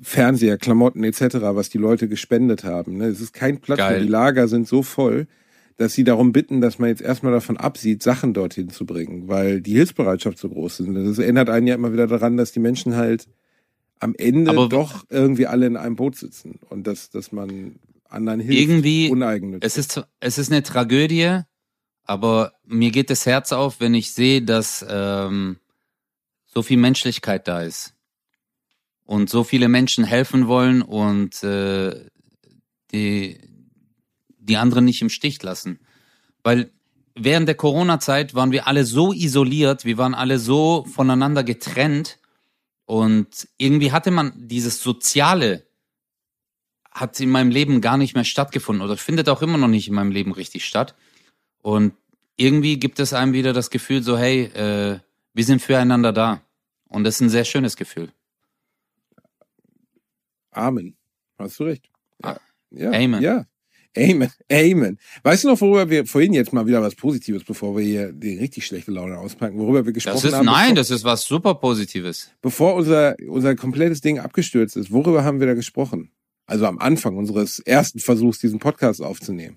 Fernseher, Klamotten etc., was die Leute gespendet haben. ne? Es ist kein Platz Geil. mehr. Die Lager sind so voll, dass sie darum bitten, dass man jetzt erstmal davon absieht, Sachen dorthin zu bringen, weil die Hilfsbereitschaft so groß ist. Das erinnert einen ja immer wieder daran, dass die Menschen halt am Ende Aber- doch irgendwie alle in einem Boot sitzen und dass, dass man anderen hilft. Irgendwie- uneigennützig. es ist es ist eine Tragödie, aber mir geht das Herz auf, wenn ich sehe, dass ähm, so viel Menschlichkeit da ist und so viele Menschen helfen wollen und äh, die die anderen nicht im Stich lassen, weil während der Corona-Zeit waren wir alle so isoliert, wir waren alle so voneinander getrennt und irgendwie hatte man dieses soziale hat in meinem Leben gar nicht mehr stattgefunden oder findet auch immer noch nicht in meinem Leben richtig statt. Und irgendwie gibt es einem wieder das Gefühl so, hey, äh, wir sind füreinander da. Und das ist ein sehr schönes Gefühl. Amen. Hast du recht. Ja. ja. Amen. Ja. Amen. Amen. Weißt du noch, worüber wir vorhin jetzt mal wieder was Positives, bevor wir hier die richtig schlechte Laune auspacken, worüber wir gesprochen Das ist, haben? nein, bevor, das ist was super Positives. bevor unser, unser komplettes Ding abgestürzt ist, worüber haben wir da gesprochen? Also am Anfang unseres ersten Versuchs, diesen Podcast aufzunehmen.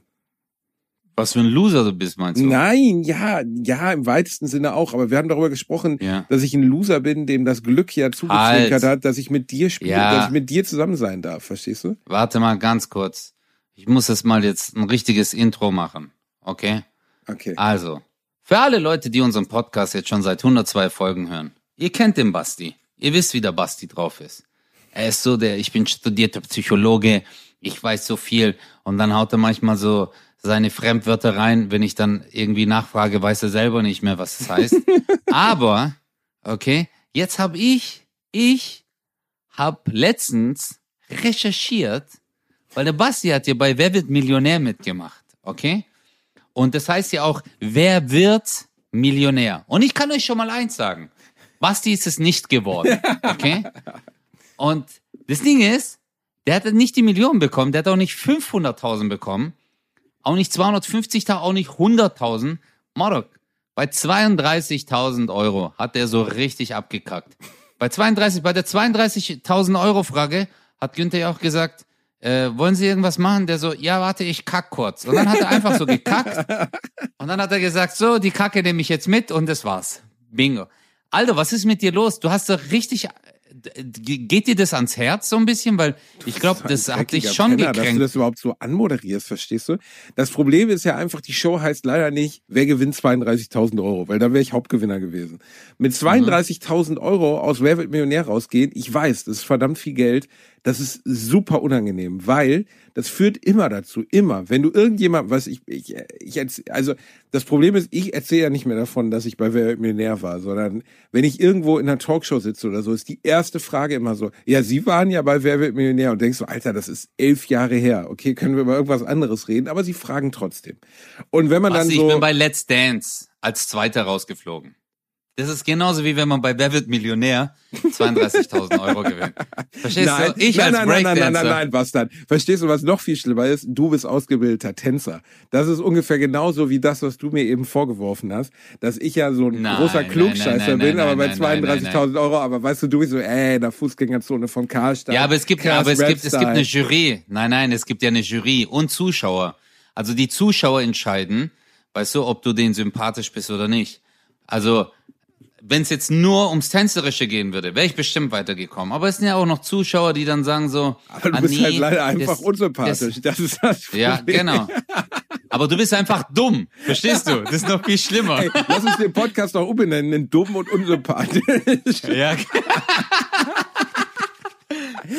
Was für ein Loser du bist, meinst du? Nein, ja, ja, im weitesten Sinne auch. Aber wir haben darüber gesprochen, Ja. dass ich ein Loser bin, dem das Glück ja zugezwinkert Halt. hat, dass ich mit dir spiele, Ja. dass ich mit dir zusammen sein darf. Verstehst du? Warte mal ganz kurz. Ich muss jetzt mal jetzt ein richtiges Intro machen. Okay? Okay. Also, für alle Leute, die unseren Podcast jetzt schon seit 102 Folgen hören, ihr kennt den Basti. Ihr wisst, wie der Basti drauf ist. Er ist so der, ich bin studierter Psychologe, ich weiß so viel und dann haut er manchmal so seine Fremdwörter rein, wenn ich dann irgendwie nachfrage, weiß er selber nicht mehr, was es heißt. Aber, okay, jetzt habe ich, ich habe letztens recherchiert, weil der Basti hat ja bei Wer wird Millionär mitgemacht, okay? Und das heißt ja auch, wer wird Millionär? Und ich kann euch schon mal eins sagen. Basti ist es nicht geworden. Okay? Und das Ding ist, der hat nicht die Million bekommen, der hat auch nicht 500.000 bekommen, auch nicht 250.000, auch nicht 100.000. Marok, bei 32.000 Euro hat der so richtig abgekackt. Bei 32, bei der 32.000 Euro Frage hat Günther ja auch gesagt, äh, wollen Sie irgendwas machen? Der so, ja, warte, ich kack kurz. Und dann hat er einfach so gekackt. Und dann hat er gesagt, so, die Kacke nehme ich jetzt mit und das war's. Bingo. Alter, was ist mit dir los? Du hast doch richtig geht dir das ans Herz so ein bisschen? Weil ich glaube, das, das hat dich schon Penner, gekränkt. Dass du das überhaupt so anmoderierst, verstehst du? Das Problem ist ja einfach, die Show heißt leider nicht, wer gewinnt 32.000 Euro, weil da wäre ich Hauptgewinner gewesen. Mit 32.000 mhm. Euro aus Wer wird Millionär rausgehen, ich weiß, das ist verdammt viel Geld, das ist super unangenehm, weil das führt immer dazu, immer, wenn du irgendjemand, was ich, ich, ich also das Problem ist, ich erzähle ja nicht mehr davon, dass ich bei Wer Millionär war, sondern wenn ich irgendwo in einer Talkshow sitze oder so, ist die erste Frage immer so, ja, Sie waren ja bei Wer wird Millionär und denkst so, Alter, das ist elf Jahre her, okay, können wir über irgendwas anderes reden, aber sie fragen trotzdem. Und wenn man was, dann so... Ich bin bei Let's Dance als Zweiter rausgeflogen. Das ist genauso wie wenn man bei Wer wird Millionär 32.000 Euro gewinnt. Verstehst nein, du? Ich nein, als nein, nein, nein, nein, nein, nein, Bastard. Verstehst du, was noch viel schlimmer ist? Du bist ausgebildeter Tänzer. Das ist ungefähr genauso wie das, was du mir eben vorgeworfen hast, dass ich ja so ein nein, großer Klugscheißer nein, bin, aber bei 32.000 Euro, aber weißt du, du bist so, ey, in der Fußgängerzone vom Karstadt. Ja, aber es gibt, aber es gibt, es gibt eine Jury. Nein, nein, es gibt ja eine Jury und Zuschauer. Also die Zuschauer entscheiden, weißt du, ob du denen sympathisch bist oder nicht. Also, wenn es jetzt nur ums Tänzerische gehen würde, wäre ich bestimmt weitergekommen. Aber es sind ja auch noch Zuschauer, die dann sagen so, aber du ah, bist nee, halt leider einfach das, unsympathisch. Das, das ist das Problem. Ja, genau. Aber du bist einfach dumm. Verstehst du? Das ist noch viel schlimmer. Ey, lass uns den Podcast auch umbenennen in dumm und unsympathisch. Ja.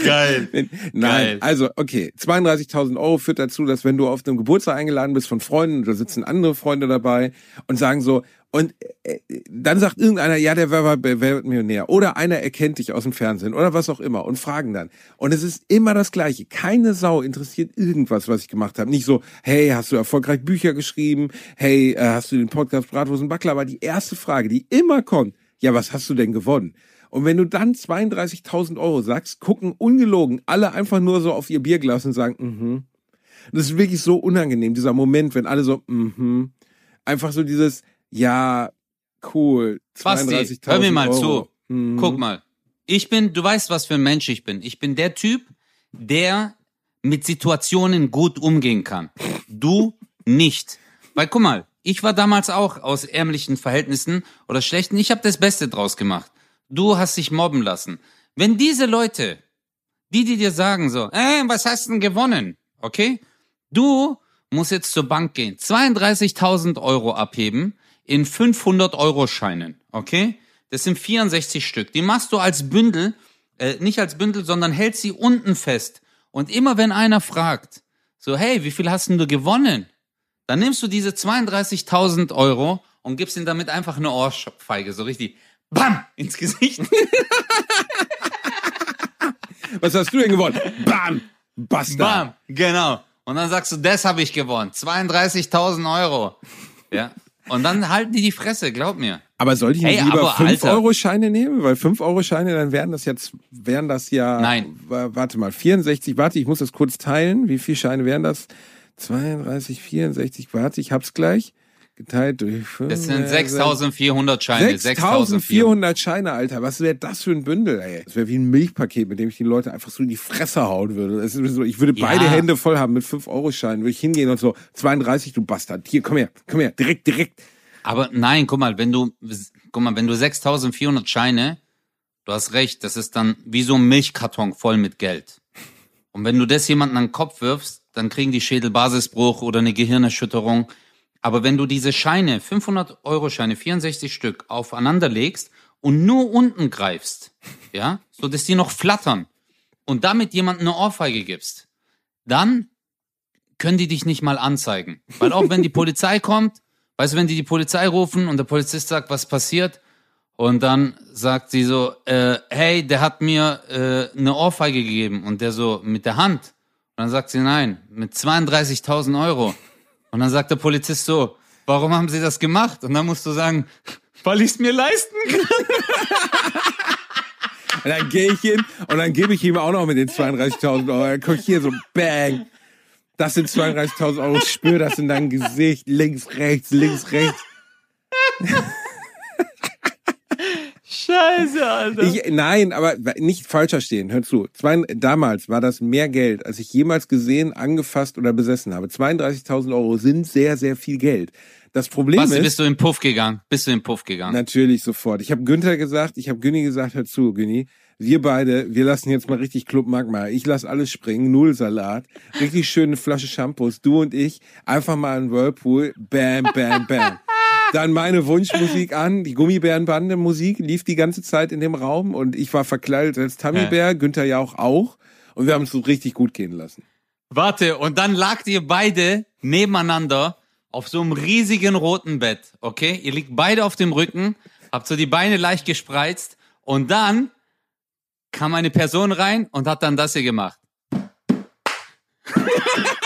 Geil. Nein, Geil. also okay, 32.000 Euro führt dazu, dass wenn du auf einem Geburtstag eingeladen bist von Freunden, da sitzen andere Freunde dabei und sagen so, und äh, dann sagt irgendeiner, ja, der war wer Millionär. Oder einer erkennt dich aus dem Fernsehen oder was auch immer und fragen dann. Und es ist immer das Gleiche. Keine Sau interessiert irgendwas, was ich gemacht habe. Nicht so, hey, hast du erfolgreich Bücher geschrieben? Hey, äh, hast du den Podcast Bratwurst und Backler? Aber die erste Frage, die immer kommt, ja, was hast du denn gewonnen? Und wenn du dann 32.000 Euro sagst, gucken ungelogen alle einfach nur so auf ihr Bierglas und sagen, mhm. Das ist wirklich so unangenehm, dieser Moment, wenn alle so, mhm. Einfach so dieses, ja, cool. Basti, hör mir mal Euro. zu. Mhm. Guck mal. Ich bin, du weißt, was für ein Mensch ich bin. Ich bin der Typ, der mit Situationen gut umgehen kann. Du nicht. Weil guck mal, ich war damals auch aus ärmlichen Verhältnissen oder schlechten. Ich habe das Beste draus gemacht. Du hast dich mobben lassen. Wenn diese Leute, die, die dir sagen so, äh, was hast du denn gewonnen? Okay? Du musst jetzt zur Bank gehen, 32.000 Euro abheben, in 500 Euro Scheinen, okay? Das sind 64 Stück. Die machst du als Bündel, äh, nicht als Bündel, sondern hältst sie unten fest. Und immer wenn einer fragt, so, hey, wie viel hast denn du gewonnen? Dann nimmst du diese 32.000 Euro und gibst ihm damit einfach eine Ohrfeige, so richtig, bam, ins Gesicht. Was hast du denn gewonnen? Bam, Bastard. Bam, genau. Und dann sagst du, das habe ich gewonnen. 32.000 Euro. Ja. Und dann halten die die Fresse, glaub mir. Aber soll ich nicht lieber 5-Euro-Scheine nehmen? Weil 5-Euro-Scheine, dann wären das jetzt, wären das ja. Nein. Warte mal, 64, warte, ich muss das kurz teilen. Wie viele Scheine wären das? 32, 64, warte, ich hab's gleich geteilt durch 5. Das sind 6400 Scheine. 6400 Scheine, Alter. Was wäre das für ein Bündel, ey? Das wäre wie ein Milchpaket, mit dem ich die Leute einfach so in die Fresse hauen würde. So, ich würde beide ja. Hände voll haben mit 5-Euro-Scheinen. Würde ich hingehen und so, 32, du Bastard. Hier, komm her, komm her, direkt, direkt. Aber nein, guck mal, wenn du, guck mal, wenn du 6400 Scheine, du hast recht, das ist dann wie so ein Milchkarton voll mit Geld. Und wenn du das jemandem an den Kopf wirfst, dann kriegen die Schädelbasisbruch oder eine Gehirnerschütterung. Aber wenn du diese Scheine, 500 Euro Scheine, 64 Stück aufeinander legst und nur unten greifst, ja, so dass die noch flattern und damit jemandem eine Ohrfeige gibst, dann können die dich nicht mal anzeigen. Weil auch wenn die Polizei kommt, weißt du, wenn die die Polizei rufen und der Polizist sagt, was passiert, und dann sagt sie so, äh, hey, der hat mir äh, eine Ohrfeige gegeben und der so mit der Hand. Und dann sagt sie, nein, mit 32.000 Euro. Und dann sagt der Polizist so, warum haben sie das gemacht? Und dann musst du sagen, weil ich es mir leisten kann. Und dann gehe ich hin und dann gebe ich ihm auch noch mit den 32.000 Euro. Dann guck ich hier so, bang. Das sind 32.000 Euro. Ich spüre das in deinem Gesicht. Links, rechts, links, rechts. Scheiße, Alter. Ich, nein, aber nicht falsch verstehen. Hör zu. Zwei, damals war das mehr Geld, als ich jemals gesehen, angefasst oder besessen habe. 32.000 Euro sind sehr, sehr viel Geld. Das Problem Basti, ist. bist du im Puff gegangen? Bist du im Puff gegangen? Natürlich sofort. Ich habe Günther gesagt, ich habe Günni gesagt, hör zu, Günni, wir beide, wir lassen jetzt mal richtig Club Magma. Ich lass alles springen, null Salat, richtig schöne Flasche Shampoos, du und ich, einfach mal ein Whirlpool, bam, bam, bam. Dann meine Wunschmusik an, die Gummibärenbande Musik lief die ganze Zeit in dem Raum und ich war verkleidet als Tammibär, Günther Jauch auch und wir haben es so richtig gut gehen lassen. Warte, und dann lagt ihr beide nebeneinander auf so einem riesigen roten Bett, okay? Ihr liegt beide auf dem Rücken, habt so die Beine leicht gespreizt und dann kam eine Person rein und hat dann das hier gemacht.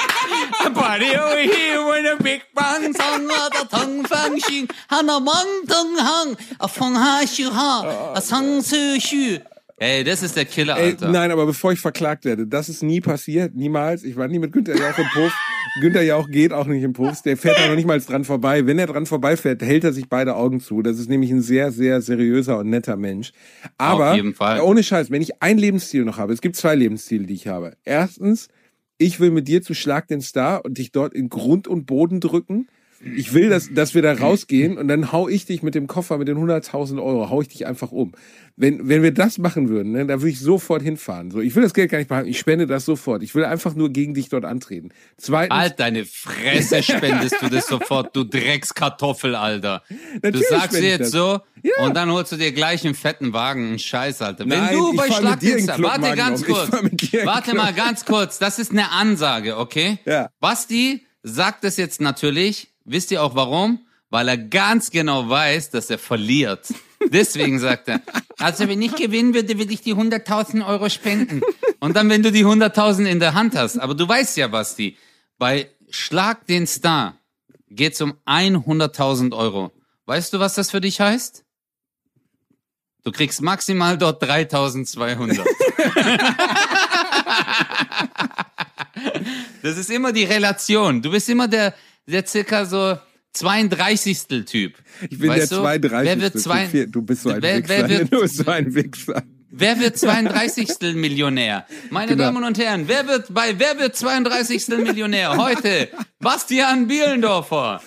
A party over here when a big bang song a tong fang xing han a mang tong hang a fong ha shu ha a sang su shu. Ey, das ist der Killer, Ey, Alter. nein, aber bevor ich verklagt werde, das ist nie passiert, niemals. Ich war nie mit Günther Jauch im Puff. Günther Jauch geht auch nicht im Puff. Der fährt da noch nicht mal dran vorbei. Wenn er dran vorbeifährt, hält er sich beide Augen zu. Das ist nämlich ein sehr, sehr seriöser und netter Mensch. Aber Auf jeden Fall. ohne Scheiß, wenn ich ein Lebensziel noch habe, es gibt zwei Lebensziele, die ich habe. Erstens, ich will mit dir zu Schlag den Star und dich dort in Grund und Boden drücken. Ich will, dass, dass wir da rausgehen und dann hau ich dich mit dem Koffer mit den 100.000 Euro, hau ich dich einfach um. Wenn, wenn wir das machen würden, ne, da würde ich sofort hinfahren. So, ich will das Geld gar nicht behalten, ich spende das sofort. Ich will einfach nur gegen dich dort antreten. Zweitens, Halt deine Fresse, spendest du das sofort, du Dreckskartoffel, Alter. Natürlich du sagst ich jetzt das. so Ja. und dann holst du dir gleich einen fetten Wagen, einen Scheiß, Alter. Wenn Nein, du bei dir Schlagdienst, warte ganz kurz, dir warte mal ganz kurz, das ist eine Ansage, okay? Ja. Basti sagt es jetzt natürlich, wisst ihr auch warum? Weil er ganz genau weiß, dass er verliert. Deswegen sagt er, also wenn ich gewinnen würde, will ich die 100.000 Euro spenden. Und dann, wenn du die 100.000 in der Hand hast, aber du weißt ja, Basti, bei Schlag den Star geht's um 100.000 Euro. Weißt du, was das für dich heißt? Du kriegst maximal dort 3.200. das ist immer die Relation. Du bist immer der, der circa so 32. Typ. ich bin weißt der du? 32. Wer wird zwei, Du, du bist so ein wer, Wichser. wer, wird, du bist so ein Wichser. wer wird 32. Millionär? Meine Genau. Damen und Herren, wer wird bei Wer wird 32. Millionär? Heute Bastian Bielendorfer.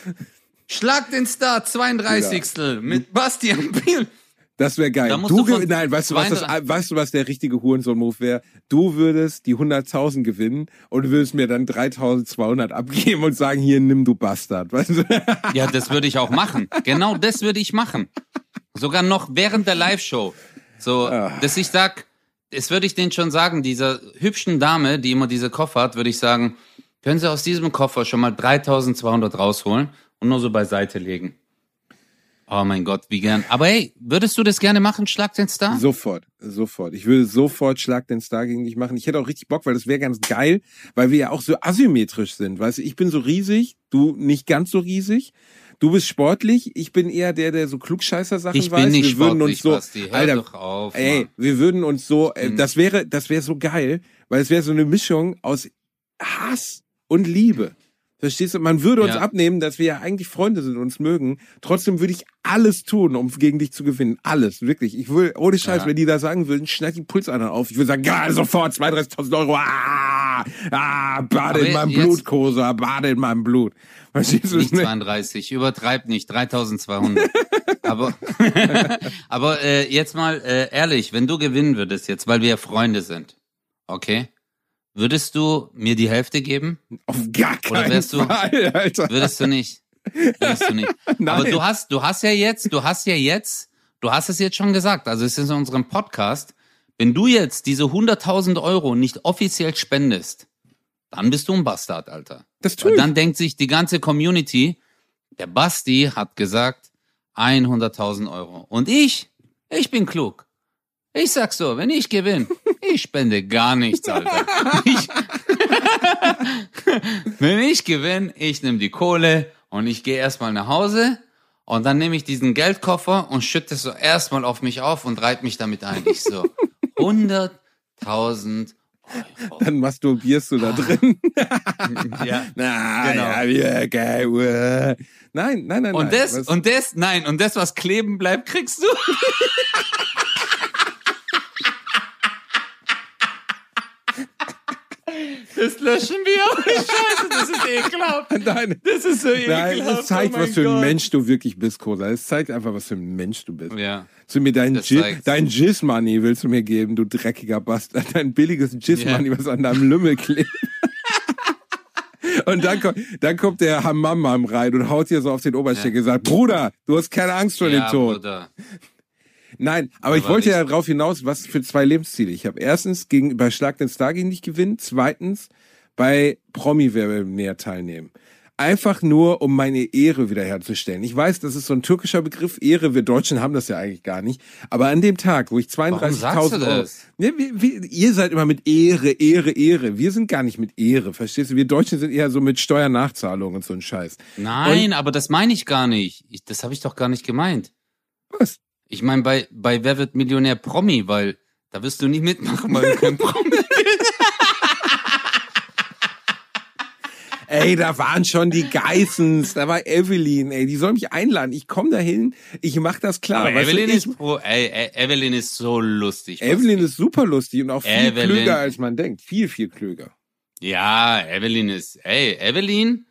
Schlag den Star 32. mit Bastian Biel. Das wäre geil. Du, du nein, weißt du, was das, 32 weißt du, was der richtige Hurensohn-Move wäre? Du würdest die 100.000 gewinnen und würdest mir dann 3.200 abgeben und sagen, hier, nimm du Bastard. Weißt du? Ja, das würde ich auch machen. Genau das würde ich machen. Sogar noch während der Live-Show. So, dass ich sag, das würde ich denen schon sagen, dieser hübschen Dame, die immer diese Koffer hat, würde ich sagen, können Sie aus diesem Koffer schon mal 3200 rausholen und nur so beiseite legen. Oh mein Gott, wie gern. Aber hey, würdest du das gerne machen, Schlag den Star? Sofort, sofort. Ich würde sofort Schlag den Star gegen dich machen. Ich hätte auch richtig Bock, weil das wäre ganz geil, weil wir ja auch so asymmetrisch sind. Weißt du, ich bin so riesig, du nicht ganz so riesig. Du bist sportlich, ich bin eher der, der so Klugscheißer-Sachen Ich weiß. bin nicht wir würden uns so, Basti. Alter, doch auf, ey, Mann. wir würden uns so, äh, das wäre, das wäre so geil, weil es wäre so eine Mischung aus Hass und Liebe. Verstehst du? Man würde uns Ja. abnehmen, dass wir ja eigentlich Freunde sind und uns mögen. Trotzdem würde ich alles tun, um gegen dich zu gewinnen. Alles, wirklich. Ich will, ohne Scheiß, Ja. wenn die da sagen würden, schneid die Pulsadern auf. Ich würde sagen, ja, sofort, 32.000 Euro. Ah, ah, bade Aber in meinem Blut, Kosa, bade in meinem Blut. Verstehst du? Nicht Ne? 32, übertreib nicht, 3200. aber aber äh, jetzt mal äh, ehrlich, wenn du gewinnen würdest jetzt, weil wir ja Freunde sind, okay? Würdest du mir die Hälfte geben? Auf gar Oder keinen wärst du- Fall, Alter. Würdest du nicht? Würdest du nicht. Aber du hast, du hast ja jetzt, du hast ja jetzt, du hast es jetzt schon gesagt, also es ist in unserem Podcast, wenn du jetzt diese 100.000 Euro nicht offiziell spendest, dann bist du ein Bastard, Alter. Das tue ich. dann denkt sich die ganze Community, der Basti hat gesagt 100.000 Euro. Und ich, ich bin klug. Ich sag so, wenn ich gewinne, ich spende gar nichts, Alter. Ich, wenn ich gewinne, ich nehme die Kohle Und ich gehe erstmal nach Hause und dann nehme ich diesen Geldkoffer und schütte so erstmal auf mich auf und reib mich damit ein. Ich so, 100.000 Euro. Dann masturbierst du da drin. Ja. Na, Genau. ja, geil. uah. Nein, nein, nein, Und nein. das, Was- und das, nein, und das, was kleben bleibt, kriegst du. Das löschen wir. Oh, Scheiße, das ist ekelhaft. Nein, Das ist so ekelhaft. nein, es zeigt, oh was für ein Gott. Mensch du wirklich bist, Kosa. Es zeigt einfach, was für ein Mensch du bist. Ja. Du mir dein, zeigt's. dein Jizz-Money willst du mir geben, du dreckiger Bastard. Dein billiges Jizz-Money, was an deinem Lümmel klebt. Und dann kommt, dann kommt der Hammam rein und haut dir so auf den Oberschenkel und sagt, Bruder, du hast keine Angst vor ja, dem Tod. Bruder. Nein, aber, ich Aber wollte ich- ja darauf hinaus, was für zwei Lebensziele ich habe. Erstens, gegen, bei Schlag den Star gegen dich gewinnen. Zweitens, bei promi näher teilnehmen. Einfach nur, um meine Ehre wiederherzustellen. Ich weiß, das ist so ein türkischer Begriff. Ehre, wir Deutschen haben das ja eigentlich gar nicht. Aber an dem Tag, wo ich Warum sagst 32.000 du Euro... Ja, wie, wie, ihr seid immer mit Ehre, Ehre, Ehre. Wir sind gar nicht mit Ehre, verstehst du? Wir Deutschen sind eher so mit Steuernachzahlung und so ein Scheiß. Nein, aber das meine ich gar nicht. Ich, das habe ich doch gar nicht gemeint. Was? Ich meine bei, bei Wer wird Millionär Promi, weil da wirst du nicht mitmachen, weil du kein Promi Ey, da waren schon die Geissens, da war Evelyn, ey, die soll mich einladen. Ich komme dahin, ich mach das klar. Aber Evelyn ich, ist pro, ey, ey, Evelyn ist so lustig. Evelyn ist super lustig und auch viel Evelyn. klüger, als man denkt. Viel, viel klüger. Ja, Evelyn ist, ey, Evelyn,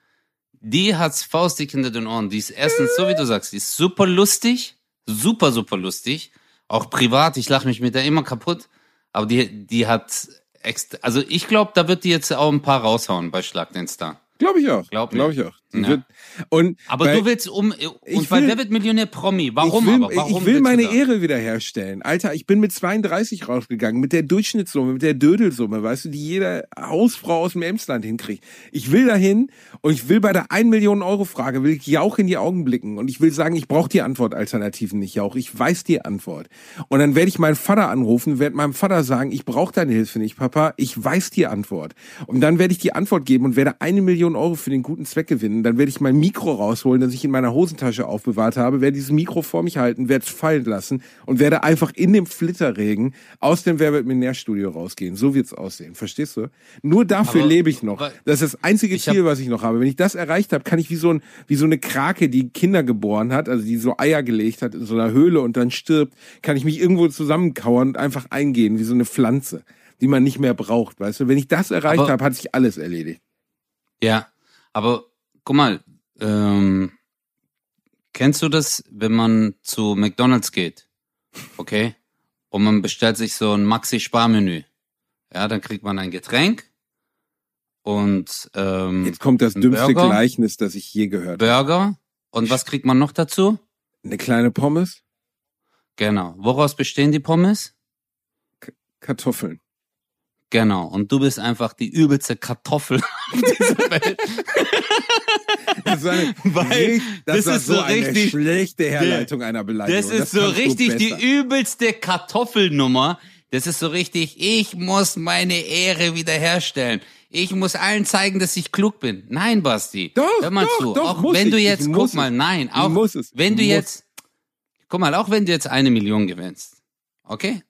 die hat's faustig hinter den Ohren. Die ist erstens, so wie du sagst, die ist super lustig, super, super lustig. Auch privat, ich lache mich mit der immer kaputt. Aber die, die hat, extra, also ich glaube, da wird die jetzt auch ein paar raushauen bei Schlag den Star. Glaube ich auch. Glaub. Glaube ich auch. Ja. und Aber bei- du willst um, und Ich weil will- wer wird Millionär Promi? Warum will, aber? Warum ich will meine? Ehre wiederherstellen. Alter, ich bin mit 32 rausgegangen, mit der Durchschnittssumme, mit der Dödelsumme, weißt du, die jede Hausfrau aus dem Emsland hinkriegt. Ich will dahin und ich will bei der 1 Million Euro Frage, will ich Jauch in die Augen blicken und ich will sagen, ich brauche die Antwortalternativen nicht, Jauch. Ich weiß die Antwort. Und dann werde ich meinen Vater anrufen, werde meinem Vater sagen, ich brauche deine Hilfe nicht, Papa, ich weiß die Antwort. Und dann werde ich die Antwort geben und werde eine Million Euro für den guten Zweck gewinnen. Dann werde ich mein Mikro rausholen, das ich in meiner Hosentasche aufbewahrt habe, werde dieses Mikro vor mich halten, werde es fallen lassen und werde einfach in dem Flitterregen aus dem Wer wird Millionär-Studio rausgehen. So wird's aussehen. Verstehst du? Nur dafür Aber- lebe ich noch. Das ist das einzige Ich hab- Ziel, was ich noch habe. Wenn ich das erreicht habe, kann ich wie so, ein, wie so eine Krake, die Kinder geboren hat, also die so Eier gelegt hat in so einer Höhle und dann stirbt, kann ich mich irgendwo zusammenkauern und einfach eingehen, wie so eine Pflanze, die man nicht mehr braucht. Weißt du? Wenn ich das erreicht habe, hat sich alles erledigt. Ja, aber guck mal, ähm, kennst du das, wenn man zu McDonald's geht, okay, und man bestellt sich so ein Maxi-Sparmenü, ja, dann kriegt man ein Getränk und ähm, Jetzt kommt das dümmste Burger? Gleichnis, das ich je gehört habe. Burger und was kriegt man noch dazu? Eine kleine Pommes, Genau. Woraus bestehen die Pommes? Kartoffeln. Genau. Und du bist einfach die übelste Kartoffel auf dieser Welt. Das, ist eine, Weil das, das war ist so so eine richtig- schlechte Herleitung einer Beleidigung. Das ist so kannst du richtig die übelste Kartoffelnummer. Das ist so richtig, ich muss meine Ehre wiederherstellen. Ich muss allen zeigen, dass ich klug bin. Nein, Basti. Doch, Hör mal doch, zu. doch, auch wenn ich. du jetzt, guck mal, es. nein, Ich auch wenn du jetzt, guck mal, auch wenn du jetzt eine Million gewinnst, okay?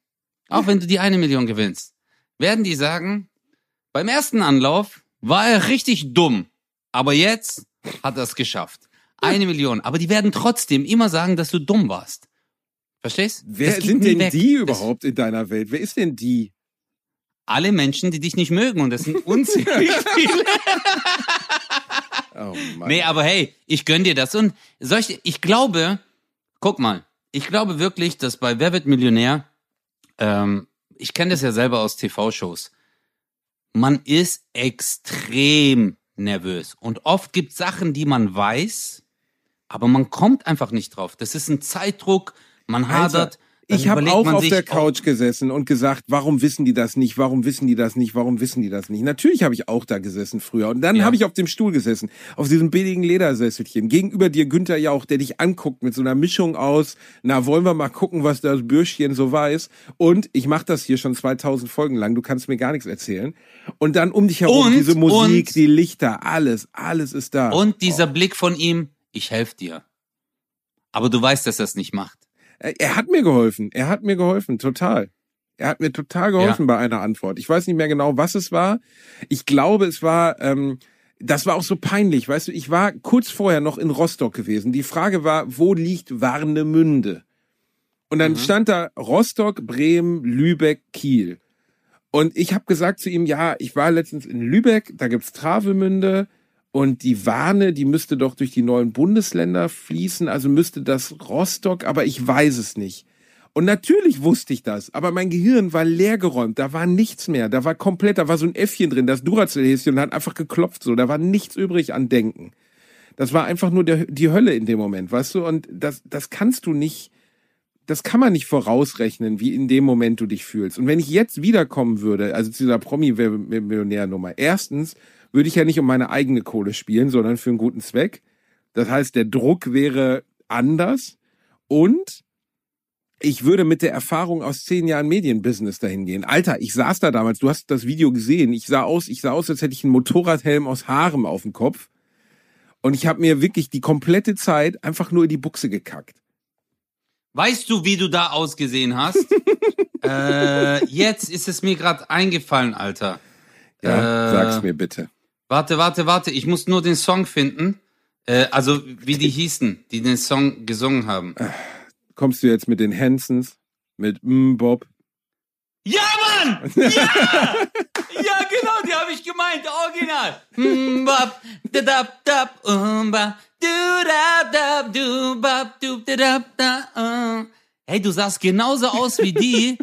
Auch wenn du die eine Million gewinnst, werden die sagen, beim ersten Anlauf war er richtig dumm, aber jetzt hat er es geschafft. Eine Million. Aber die werden trotzdem immer sagen, dass du dumm warst. Verstehst? Wer sind denn weg. die überhaupt in deiner Welt? Wer ist denn die? Alle Menschen, die dich nicht mögen und das sind unzählig viele. Oh Mann. Nee, aber hey, ich gönn dir das. Und solche, ich glaube, guck mal, ich glaube wirklich, dass bei Wer wird Millionär, ähm, ich kenne das ja selber aus TV-Shows, man ist extrem nervös. Und oft gibt Sachen, die man weiß, aber man kommt einfach nicht drauf. Das ist ein Zeitdruck, man Alter, hadert, Ich habe auch auf der oh, Couch gesessen und gesagt, warum wissen die das nicht? Warum wissen die das nicht? Warum wissen die das nicht? Natürlich habe ich auch da gesessen früher. Und dann Ja. habe ich auf dem Stuhl gesessen, auf diesem billigen Ledersesselchen. Gegenüber dir Günther Jauch, der dich anguckt mit so einer Mischung aus, na, wollen wir mal gucken, was das Bürschchen so weiß. Und ich mache das hier schon 2000 Folgen lang, du kannst mir gar nichts erzählen. Und dann um dich herum Und- diese Musik, und- die Lichter, alles, alles ist da. Und dieser Blick von ihm, ich helfe dir. Aber du weißt, dass er es nicht macht. Er, er hat mir geholfen. Er hat mir geholfen, total. Er hat mir total geholfen bei einer Antwort. Ich weiß nicht mehr genau, was es war. Ich glaube, es war, ähm, das war auch so peinlich. Weißt du, ich war kurz vorher noch in Rostock gewesen. Die Frage war, wo liegt Warnemünde? Und dann stand da Rostock, Bremen, Lübeck, Kiel. Und ich habe gesagt zu ihm, ja, ich war letztens in Lübeck, da gibt's Travemünde und die Warne, die müsste doch durch die neuen Bundesländer fließen, also müsste das Rostock, aber ich weiß es nicht. Und natürlich wusste ich das, aber mein Gehirn war leergeräumt, da war nichts mehr, da war komplett, da war so ein Äffchen drin, das Duracell-Häschen hat einfach geklopft so, da war nichts übrig an Denken. Das war einfach nur der, die Hölle in dem Moment, weißt du, und das, das kannst du nicht, das kann man nicht vorausrechnen, wie in dem Moment du dich fühlst. Und wenn ich jetzt wiederkommen würde, also zu dieser Promi-Millionär-Nummer, erstens würde ich ja nicht um meine eigene Kohle spielen, sondern für einen guten Zweck. Das heißt, der Druck wäre anders und ich würde mit der Erfahrung aus zehn Jahren Medienbusiness dahin gehen. Alter, ich saß da damals, du hast das Video gesehen, ich sah aus, ich sah aus, als hätte ich einen Motorradhelm aus Haaren auf dem Kopf. Und ich habe mir wirklich die komplette Zeit einfach nur in die Buchse gekackt. Weißt du, wie du da ausgesehen hast? äh, jetzt ist es mir gerade eingefallen, Alter. Ja, Äh, sag's mir bitte. Warte, warte, warte. Ich muss nur den Song finden. Äh, also, wie die hießen, die den Song gesungen haben. Kommst du jetzt mit den Hansons, mit mm, Bob? Ja, Mann! Ja! ja, genau, die habe ich gemeint, original. Mm, bap, da, da, da, um, ba, du, da, da, du, bap, du, da, da, da, uh. Hey, du sahst genauso aus wie die,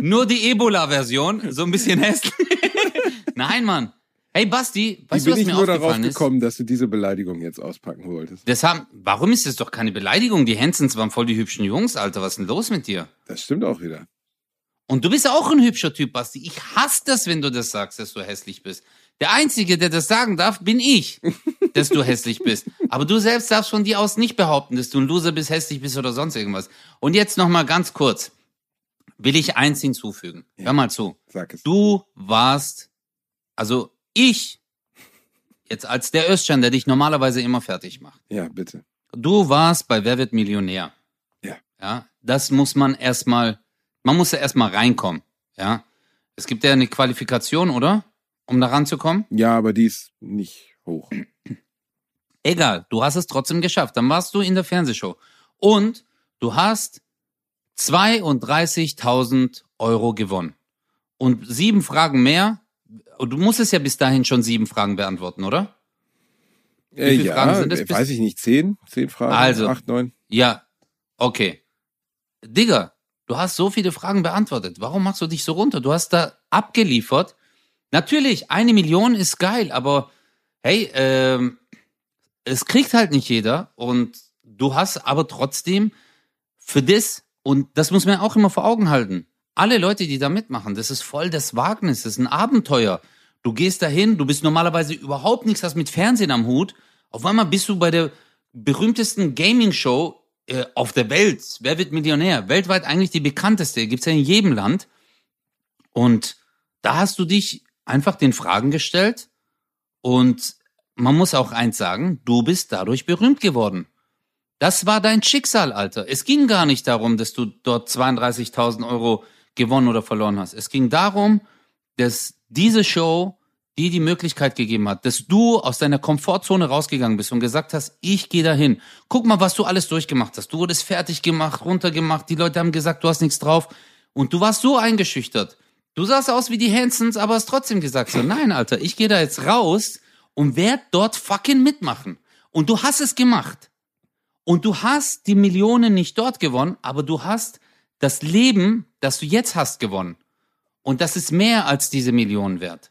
nur die Ebola-Version, so ein bisschen hässlich. Nein, Mann. Hey, Basti, Wie weißt du, bin was ich mir nur darauf ist? gekommen, dass du diese Beleidigung jetzt auspacken wolltest? Das haben, warum ist das doch keine Beleidigung? Die Hansons waren voll die hübschen Jungs, Alter. Was ist denn los mit dir? Das stimmt auch wieder. Und du bist auch ein hübscher Typ, Basti. Ich hasse das, wenn du das sagst, dass du hässlich bist. Der Einzige, der das sagen darf, bin ich, dass du hässlich bist. Aber du selbst darfst von dir aus nicht behaupten, dass du ein Loser bist, hässlich bist oder sonst irgendwas. Und jetzt noch mal ganz kurz. Will ich eins hinzufügen. Hör mal zu. Sag es. Du warst, also ich, jetzt als der Özcan, der dich normalerweise immer fertig macht. Ja, bitte. Du warst bei Wer wird Millionär? Ja. Ja, das muss man erstmal, man muss ja erstmal reinkommen. Ja. Es gibt ja eine Qualifikation, oder? Um da ranzukommen? Ja, aber die ist nicht hoch. Egal, du hast es trotzdem geschafft. Dann warst du in der Fernsehshow. Und du hast 32.000 Euro gewonnen. Und sieben Fragen mehr. Und du musstest ja bis dahin schon sieben Fragen beantworten, oder? Äh, viele ja, Fragen sind es äh, bis- weiß ich nicht. Zehn? Zehn Fragen? Also. Acht, neun? Ja, okay. Digga, du hast so viele Fragen beantwortet. Warum machst du dich so runter? Du hast da abgeliefert. Natürlich, eine Million ist geil, aber hey, ähm, es kriegt halt nicht jeder und du hast aber trotzdem für das, und das muss man auch immer vor Augen halten, alle Leute, die da mitmachen, das ist voll das Wagnis, das ist ein Abenteuer. Du gehst dahin, du bist normalerweise überhaupt nichts hast mit Fernsehen am Hut. Auf einmal bist du bei der berühmtesten Gaming-Show äh, auf der Welt. Wer wird Millionär? Weltweit eigentlich die bekannteste, gibt's ja in jedem Land. Und da hast du dich einfach den Fragen gestellt und man muss auch eins sagen, du bist dadurch berühmt geworden. Das war dein Schicksal, Alter. Es ging gar nicht darum, dass du dort 32.000 Euro gewonnen oder verloren hast. Es ging darum, dass diese Show dir die Möglichkeit gegeben hat, dass du aus deiner Komfortzone rausgegangen bist und gesagt hast, ich gehe dahin. Guck mal, was du alles durchgemacht hast. Du wurdest fertig gemacht, runtergemacht. Die Leute haben gesagt, du hast nichts drauf. Und du warst so eingeschüchtert. Du sahst aus wie die Hansons, aber hast trotzdem gesagt so, nein, Alter, ich gehe da jetzt raus und werd dort fucking mitmachen. Und du hast es gemacht. Und du hast die Millionen nicht dort gewonnen, aber du hast das Leben, das du jetzt hast, gewonnen. Und das ist mehr als diese Millionen wert.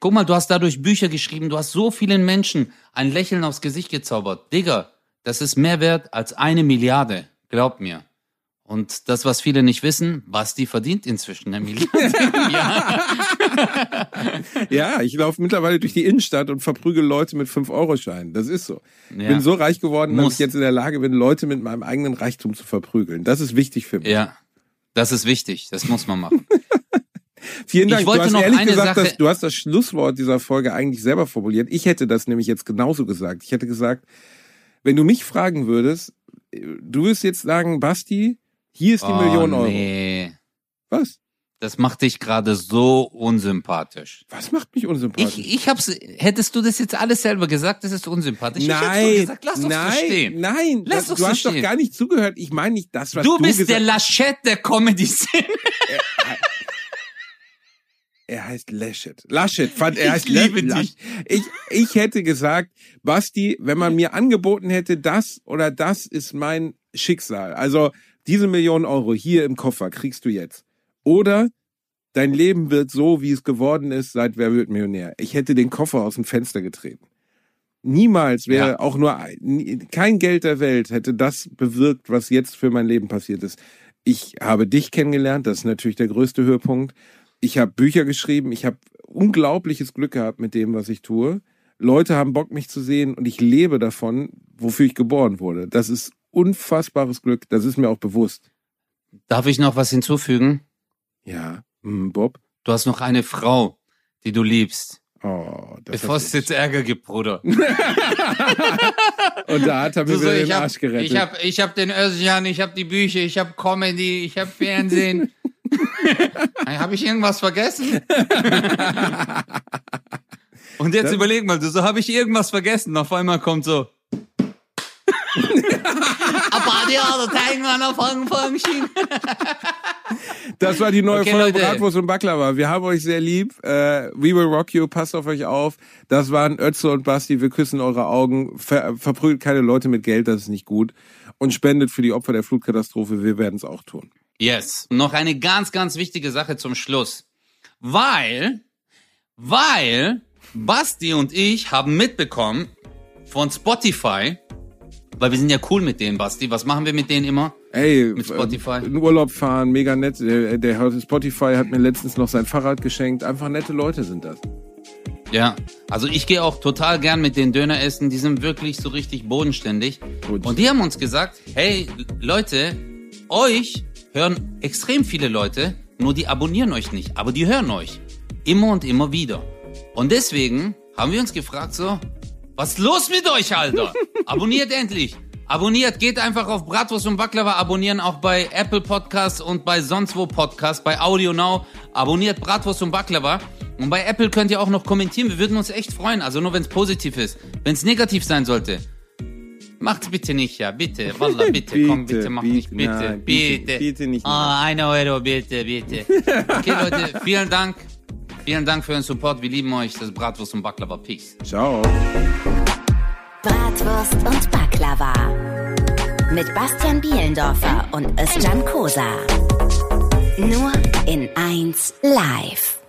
Guck mal, du hast dadurch Bücher geschrieben, du hast so vielen Menschen ein Lächeln aufs Gesicht gezaubert. Digga, das ist mehr wert als eine Milliarde. Glaub mir. Und das, was viele nicht wissen, Basti verdient inzwischen Million. ja. Ja, ich laufe mittlerweile durch die Innenstadt und verprügel Leute mit 5-Euro-Scheinen. Das ist so. Ich Ja. bin so reich geworden, dass Muss. ich jetzt in der Lage bin, Leute mit meinem eigenen Reichtum zu verprügeln. Das ist wichtig für mich. ja. Das ist wichtig. Das muss man machen. Vielen Dank. Ich wollte du hast noch ehrlich eine gesagt, Sache- dass, du hast das Schlusswort dieser Folge eigentlich selber formuliert. Ich hätte das nämlich jetzt genauso gesagt. Ich hätte gesagt, wenn du mich fragen würdest, du würdest jetzt sagen, Basti, hier ist die Million oh, Euro. Nee. Was? Das macht dich gerade so unsympathisch. Was macht mich unsympathisch? Ich, ich hab's, hättest du das jetzt alles selber gesagt, das ist unsympathisch. Ich nein, doch gesagt, lass uns nein, verstehen. nein. Lass das, uns du hast doch gar nicht zugehört. Ich meine nicht das, was Du du, bist gesagt der Laschet der Comedy-Szene. Er heißt Laschet. Laschet, fand er Ich heißt liebe La- dich. Ich, ich hätte gesagt, Basti, wenn man mir angeboten hätte, das oder das ist mein Schicksal. Also diese Million Euro hier im Koffer kriegst du jetzt. Oder dein Leben wird so, wie es geworden ist, seit Wer wird Millionär. Ich hätte den Koffer aus dem Fenster getreten. Niemals wäre Ja. auch nur ein, kein Geld der Welt hätte das bewirkt, was jetzt für mein Leben passiert ist. Ich habe dich kennengelernt, das ist natürlich der größte Höhepunkt. Ich habe Bücher geschrieben, ich habe unglaubliches Glück gehabt mit dem, was ich tue. Leute haben Bock, mich zu sehen und ich lebe davon, wofür ich geboren wurde. Das ist unfassbares Glück, das ist mir auch bewusst. Darf ich noch was hinzufügen? Ja, hm, Bob. Du hast noch eine Frau, die du liebst. Oh, das Bevor es jetzt Ärger gibt, Bruder. Und da hat er mir so, wieder ich den hab, Arsch gerettet. ich hab, ich hab den Özcan, ich hab die Bücher, ich hab Comedy, ich hab Fernsehen. habe ich irgendwas vergessen? Und jetzt Das- überleg mal, so, habe ich irgendwas vergessen? Auf einmal kommt so. Aber die hat irgendwann auf Anfang schien. Das war die neue Okay, Folge Leute. Bratwurst und Baklava. Wir haben euch sehr lieb. Äh, we will rock you. Passt auf euch auf. Das waren Ötze und Basti. Wir küssen eure Augen. Ver verprügelt keine Leute mit Geld. Das ist nicht gut. Und spendet für die Opfer der Flutkatastrophe. Wir werden es auch tun. Yes. Noch eine ganz, ganz wichtige Sache zum Schluss. Weil, weil Basti und ich haben mitbekommen von Spotify, weil wir sind ja cool mit denen, Basti. Was machen wir mit denen immer? Ey, Mit Spotify. äh, in Urlaub fahren, mega nett. Der, der Spotify hat mir letztens noch sein Fahrrad geschenkt. Einfach nette Leute sind das. Ja, also ich gehe auch total gern mit den Döner essen. Die sind wirklich so richtig bodenständig. Gut. Und die haben uns gesagt, hey Leute, euch hören extrem viele Leute, nur die abonnieren euch nicht, aber die hören euch. Immer und immer wieder. Und deswegen haben wir uns gefragt so, was ist los mit euch, Alter? Abonniert endlich. Abonniert, geht einfach auf Bratwurst und Baklava abonnieren, auch bei Apple Podcasts und bei sonst wo Podcasts, bei Audio Now. Abonniert Bratwurst und Baklava. Und bei Apple könnt ihr auch noch kommentieren. Wir würden uns echt freuen. Also nur wenn es positiv ist. Wenn es negativ sein sollte, macht's bitte nicht, ja. Bitte. Wallah, bitte. Komm, Bitte, bitte, mach bitte, nicht. Bitte, nein, bitte. bitte, bitte nicht Ah, eine Euro, bitte, bitte. Okay, Leute, vielen Dank. Vielen Dank für euren Support. Wir lieben euch. Das ist Bratwurst und Baklava. Peace. Ciao. Bratwurst und Baklava. Mit Bastian Bielendorfer und Özcan Kosa. Nur in 1 live.